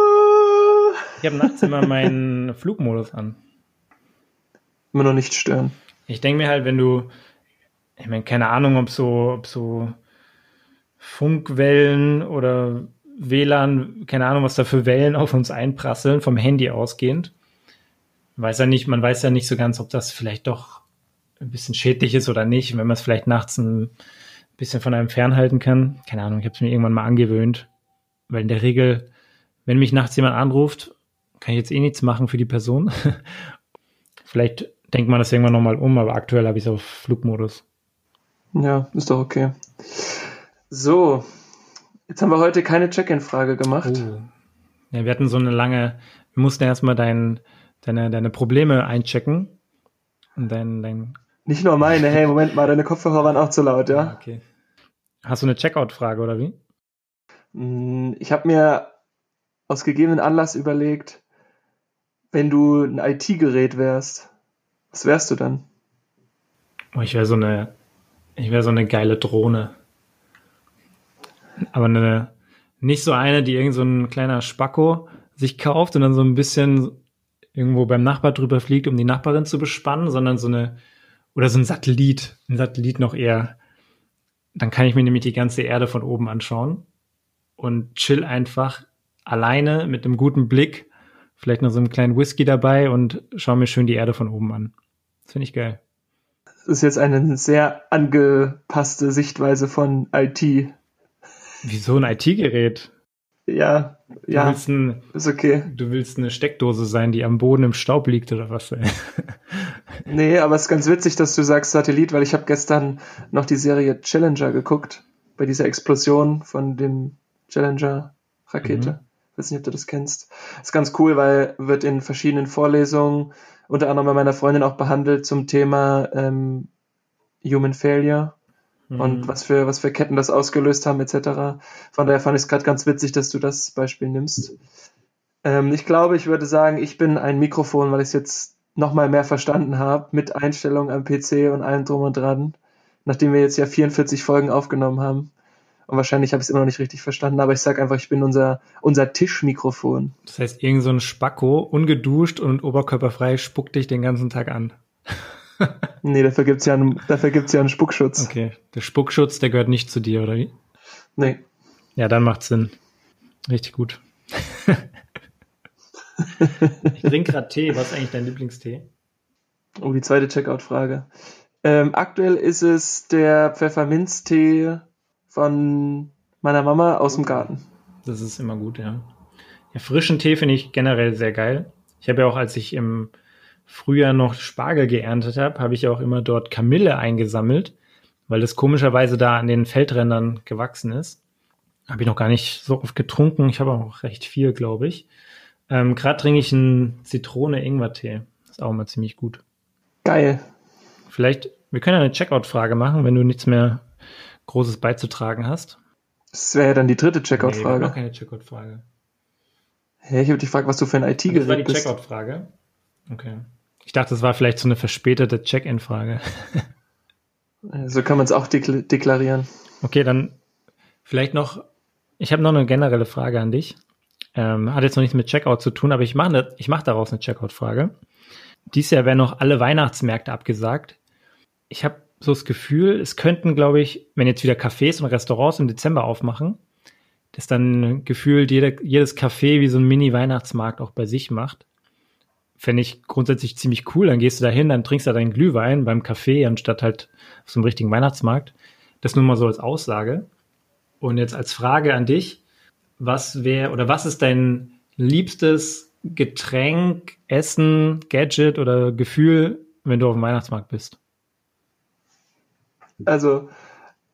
Ich habe nachts immer meinen Flugmodus an. Immer noch nicht stören. Ich denke mir halt, wenn du, ich meine, keine Ahnung, ob so, ob so Funkwellen oder WLAN, keine Ahnung, was da für Wellen auf uns einprasseln, vom Handy ausgehend. Weiß ja nicht, man weiß ja nicht so ganz, ob das vielleicht doch ein bisschen schädlich ist oder nicht, wenn man es vielleicht nachts ein bisschen von einem fernhalten kann. Keine Ahnung, ich habe es mir irgendwann mal angewöhnt, weil in der Regel, wenn mich nachts jemand anruft, kann ich jetzt eh nichts machen für die Person. (laughs) vielleicht denkt man das irgendwann nochmal um, aber aktuell habe ich es auf Flugmodus. Ja, ist doch okay. So, jetzt haben wir heute keine Check-in-Frage gemacht. Oh. Ja, wir hatten so eine lange, wir mussten erstmal dein, deine, deine Probleme einchecken. Und dein, dein Nicht nur meine, hey, Moment mal, deine Kopfhörer waren auch zu laut, ja? Ah, okay. Hast du eine Checkout-Frage oder wie? Hm, ich habe mir aus gegebenen Anlass überlegt, wenn du ein IT-Gerät wärst, was wärst du dann? Oh, ich wäre so eine, ich wäre so eine geile Drohne. Aber eine, nicht so eine, die irgend so ein kleiner Spacko sich kauft und dann so ein bisschen irgendwo beim Nachbar drüber fliegt, um die Nachbarin zu bespannen, sondern so eine, oder so ein Satellit, ein Satellit noch eher. Dann kann ich mir nämlich die ganze Erde von oben anschauen und chill einfach alleine mit einem guten Blick, vielleicht noch so einem kleinen Whisky dabei und schaue mir schön die Erde von oben an. Das finde ich geil. Das ist jetzt eine sehr angepasste Sichtweise von IT. Wieso ein IT-Gerät? Ja, Du ja, willst ein, ist okay. du willst eine Steckdose sein, die am Boden im Staub liegt oder was? ey? (laughs) Nee, aber es ist ganz witzig, dass du sagst Satellit, weil ich habe gestern noch die Serie Challenger geguckt, bei dieser Explosion von dem Challenger-Rakete. Mhm. Weiß nicht, ob du das kennst. Ist ganz cool, weil wird in verschiedenen Vorlesungen, unter anderem bei meiner Freundin auch behandelt zum Thema ähm, Human Failure und Mhm. was für, was für Ketten das ausgelöst haben, etc. Von daher fand ich es gerade ganz witzig, dass du das Beispiel nimmst. Ähm, ich glaube, ich würde sagen, ich bin ein Mikrofon, weil ich es jetzt nochmal mehr verstanden habe, mit Einstellungen am PC und allem drum und dran, nachdem wir jetzt ja 44 Folgen aufgenommen haben. Und wahrscheinlich habe ich es immer noch nicht richtig verstanden, aber ich sage einfach, ich bin unser, unser Tischmikrofon. Das heißt, irgend so ein Spacko, ungeduscht und oberkörperfrei, spuckt dich den ganzen Tag an. (laughs) Nee, dafür gibt's ja einen, dafür gibt's ja einen Spuckschutz. Okay. Der Spuckschutz, der gehört nicht zu dir, oder wie? Nee. Ja, dann macht Sinn. Richtig gut. (laughs) ich trinke gerade Tee. Was ist eigentlich dein Lieblingstee? Oh, die zweite Checkout-Frage. Ähm, aktuell ist es der Pfefferminztee von meiner Mama aus dem Garten. Das ist immer gut, ja. Ja, frischen Tee finde ich generell sehr geil. Ich habe ja auch, als ich im Frühjahr noch Spargel geerntet habe, habe ich auch immer dort Kamille eingesammelt, weil das komischerweise da an den Feldrändern gewachsen ist. Habe ich noch gar nicht so oft getrunken. Ich habe auch recht viel, glaube ich. Ähm, Gerade trinke ich einen Zitrone-Ingwer-Tee. Ist auch immer ziemlich gut. Geil. Vielleicht, wir können ja eine Checkout-Frage machen, wenn du nichts mehr Großes beizutragen hast. Das wäre ja dann die dritte Nee, noch Checkout-Frage. keine Checkout-Frage. Hä, ich habe die Frage, was du für ein Das war IT-Gerät die bist. Checkout-Frage. Okay. Ich dachte, das war vielleicht so eine verspätete Check-in-Frage. (laughs) So kann man es auch dekl deklarieren. Okay, dann vielleicht noch, ich habe noch eine generelle Frage an dich. Ähm, hat jetzt noch nichts mit Checkout zu tun, aber ich mache ne, ich mach daraus eine Checkout-Frage. Dies Jahr werden noch alle Weihnachtsmärkte abgesagt. Ich habe so das Gefühl, es könnten, glaube ich, wenn jetzt wieder Cafés und Restaurants im Dezember aufmachen, dass dann gefühlt jede, jedes Café wie so ein Mini-Weihnachtsmarkt auch bei sich macht. Fände ich grundsätzlich ziemlich cool. Dann gehst du da hin, dann trinkst du deinen Glühwein beim Café anstatt halt auf so einem richtigen Weihnachtsmarkt. Das nur mal so als Aussage. Und jetzt als Frage an dich, was wäre oder was ist dein liebstes Getränk, Essen, Gadget oder Gefühl, wenn du auf dem Weihnachtsmarkt bist? Also,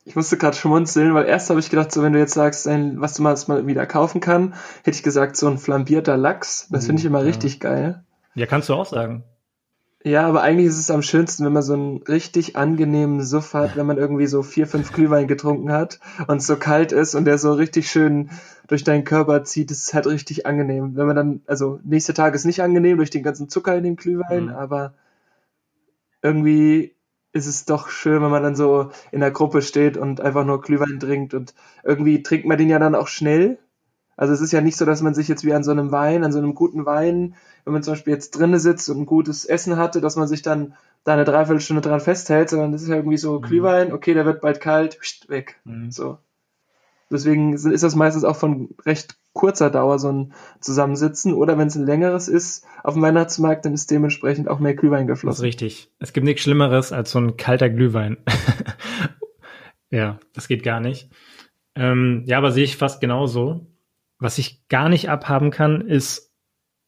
ich musste gerade schmunzeln, weil erst habe ich gedacht, so wenn du jetzt sagst, ein, was du mal, wieder kaufen kann, hätte ich gesagt, so ein flambierter Lachs. Das finde ich immer ja. richtig geil. Ja, kannst du auch sagen. Ja, aber eigentlich ist es am schönsten, wenn man so einen richtig angenehmen Suff hat, wenn man irgendwie so vier, fünf Glühwein getrunken hat und es so kalt ist und der so richtig schön durch deinen Körper zieht. Das ist halt richtig angenehm. Wenn man dann, also nächster Tag ist nicht angenehm durch den ganzen Zucker in dem Glühwein, Mhm. aber irgendwie ist es doch schön, wenn man dann so in der Gruppe steht und einfach nur Glühwein trinkt und irgendwie trinkt man den ja dann auch schnell. Also es ist ja nicht so, dass man sich jetzt wie an so einem Wein, an so einem guten Wein, wenn man zum Beispiel jetzt drinnen sitzt und ein gutes Essen hatte, dass man sich dann da eine Dreiviertelstunde dran festhält, sondern das ist ja irgendwie so Mhm. Glühwein, okay, der wird bald kalt, pst, weg. Mhm. So. Deswegen ist das meistens auch von recht kurzer Dauer so ein Zusammensitzen. Oder wenn es ein längeres ist auf dem Weihnachtsmarkt, dann ist dementsprechend auch mehr Glühwein geflossen. Das ist richtig. Es gibt nichts Schlimmeres als so ein kalter Glühwein. (laughs) ja, das geht gar nicht. Ähm, ja, aber sehe ich fast genauso. Was ich gar nicht abhaben kann, ist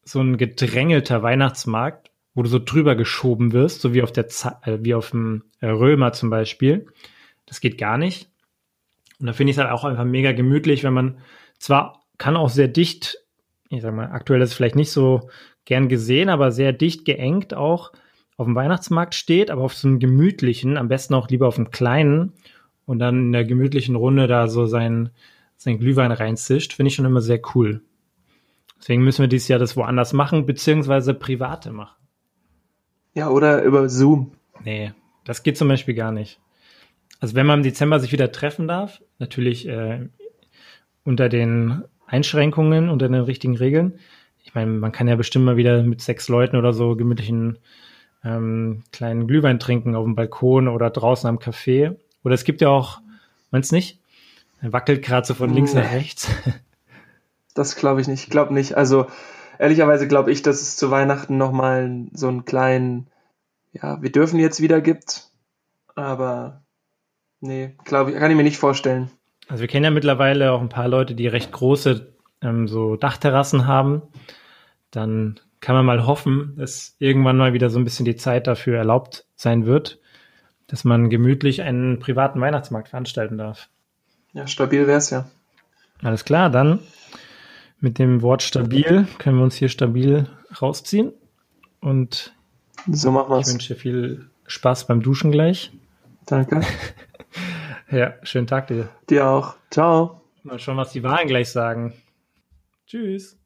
so ein gedrängelter Weihnachtsmarkt, wo du so drüber geschoben wirst, so wie auf der Z äh, wie auf dem äh, Römer zum Beispiel. Das geht gar nicht. Und da finde ich es halt auch einfach mega gemütlich, wenn man zwar kann auch sehr dicht, ich sag mal, aktuell ist es vielleicht nicht so gern gesehen, aber sehr dicht geengt auch auf dem Weihnachtsmarkt steht, aber auf so einem gemütlichen, am besten auch lieber auf einem kleinen und dann in der gemütlichen Runde da so sein, sein Glühwein reinzischt, finde ich schon immer sehr cool. Deswegen müssen wir dieses Jahr das woanders machen, beziehungsweise private machen. Ja, oder über Zoom. Nee, das geht zum Beispiel gar nicht. Also wenn man im Dezember sich wieder treffen darf, natürlich äh, unter den Einschränkungen, unter den richtigen Regeln. Ich meine, man kann ja bestimmt mal wieder mit sechs Leuten oder so gemütlichen ähm, kleinen Glühwein trinken auf dem Balkon oder draußen am Café. Oder es gibt ja auch, meinst nicht? Wackelt gerade so von links nach rechts. (laughs) Das glaube ich nicht. Ich glaube nicht. Also ehrlicherweise glaube ich, dass es zu Weihnachten nochmal so einen kleinen, ja, wir dürfen jetzt wieder gibt. Aber nee, glaube ich, kann ich mir nicht vorstellen. Also wir kennen ja mittlerweile auch ein paar Leute, die recht große ähm, so Dachterrassen haben. Dann kann man mal hoffen, dass irgendwann mal wieder so ein bisschen die Zeit dafür erlaubt sein wird, dass man gemütlich einen privaten Weihnachtsmarkt veranstalten darf. Ja, stabil wäre es ja. Alles klar, dann mit dem Wort stabil können wir uns hier stabil rausziehen. Und so machen wir's. ich wünsche dir viel Spaß beim Duschen gleich. Danke. (laughs) ja, schönen Tag dir. Dir auch. Ciao. Mal schauen, was die Wahlen gleich sagen. Tschüss.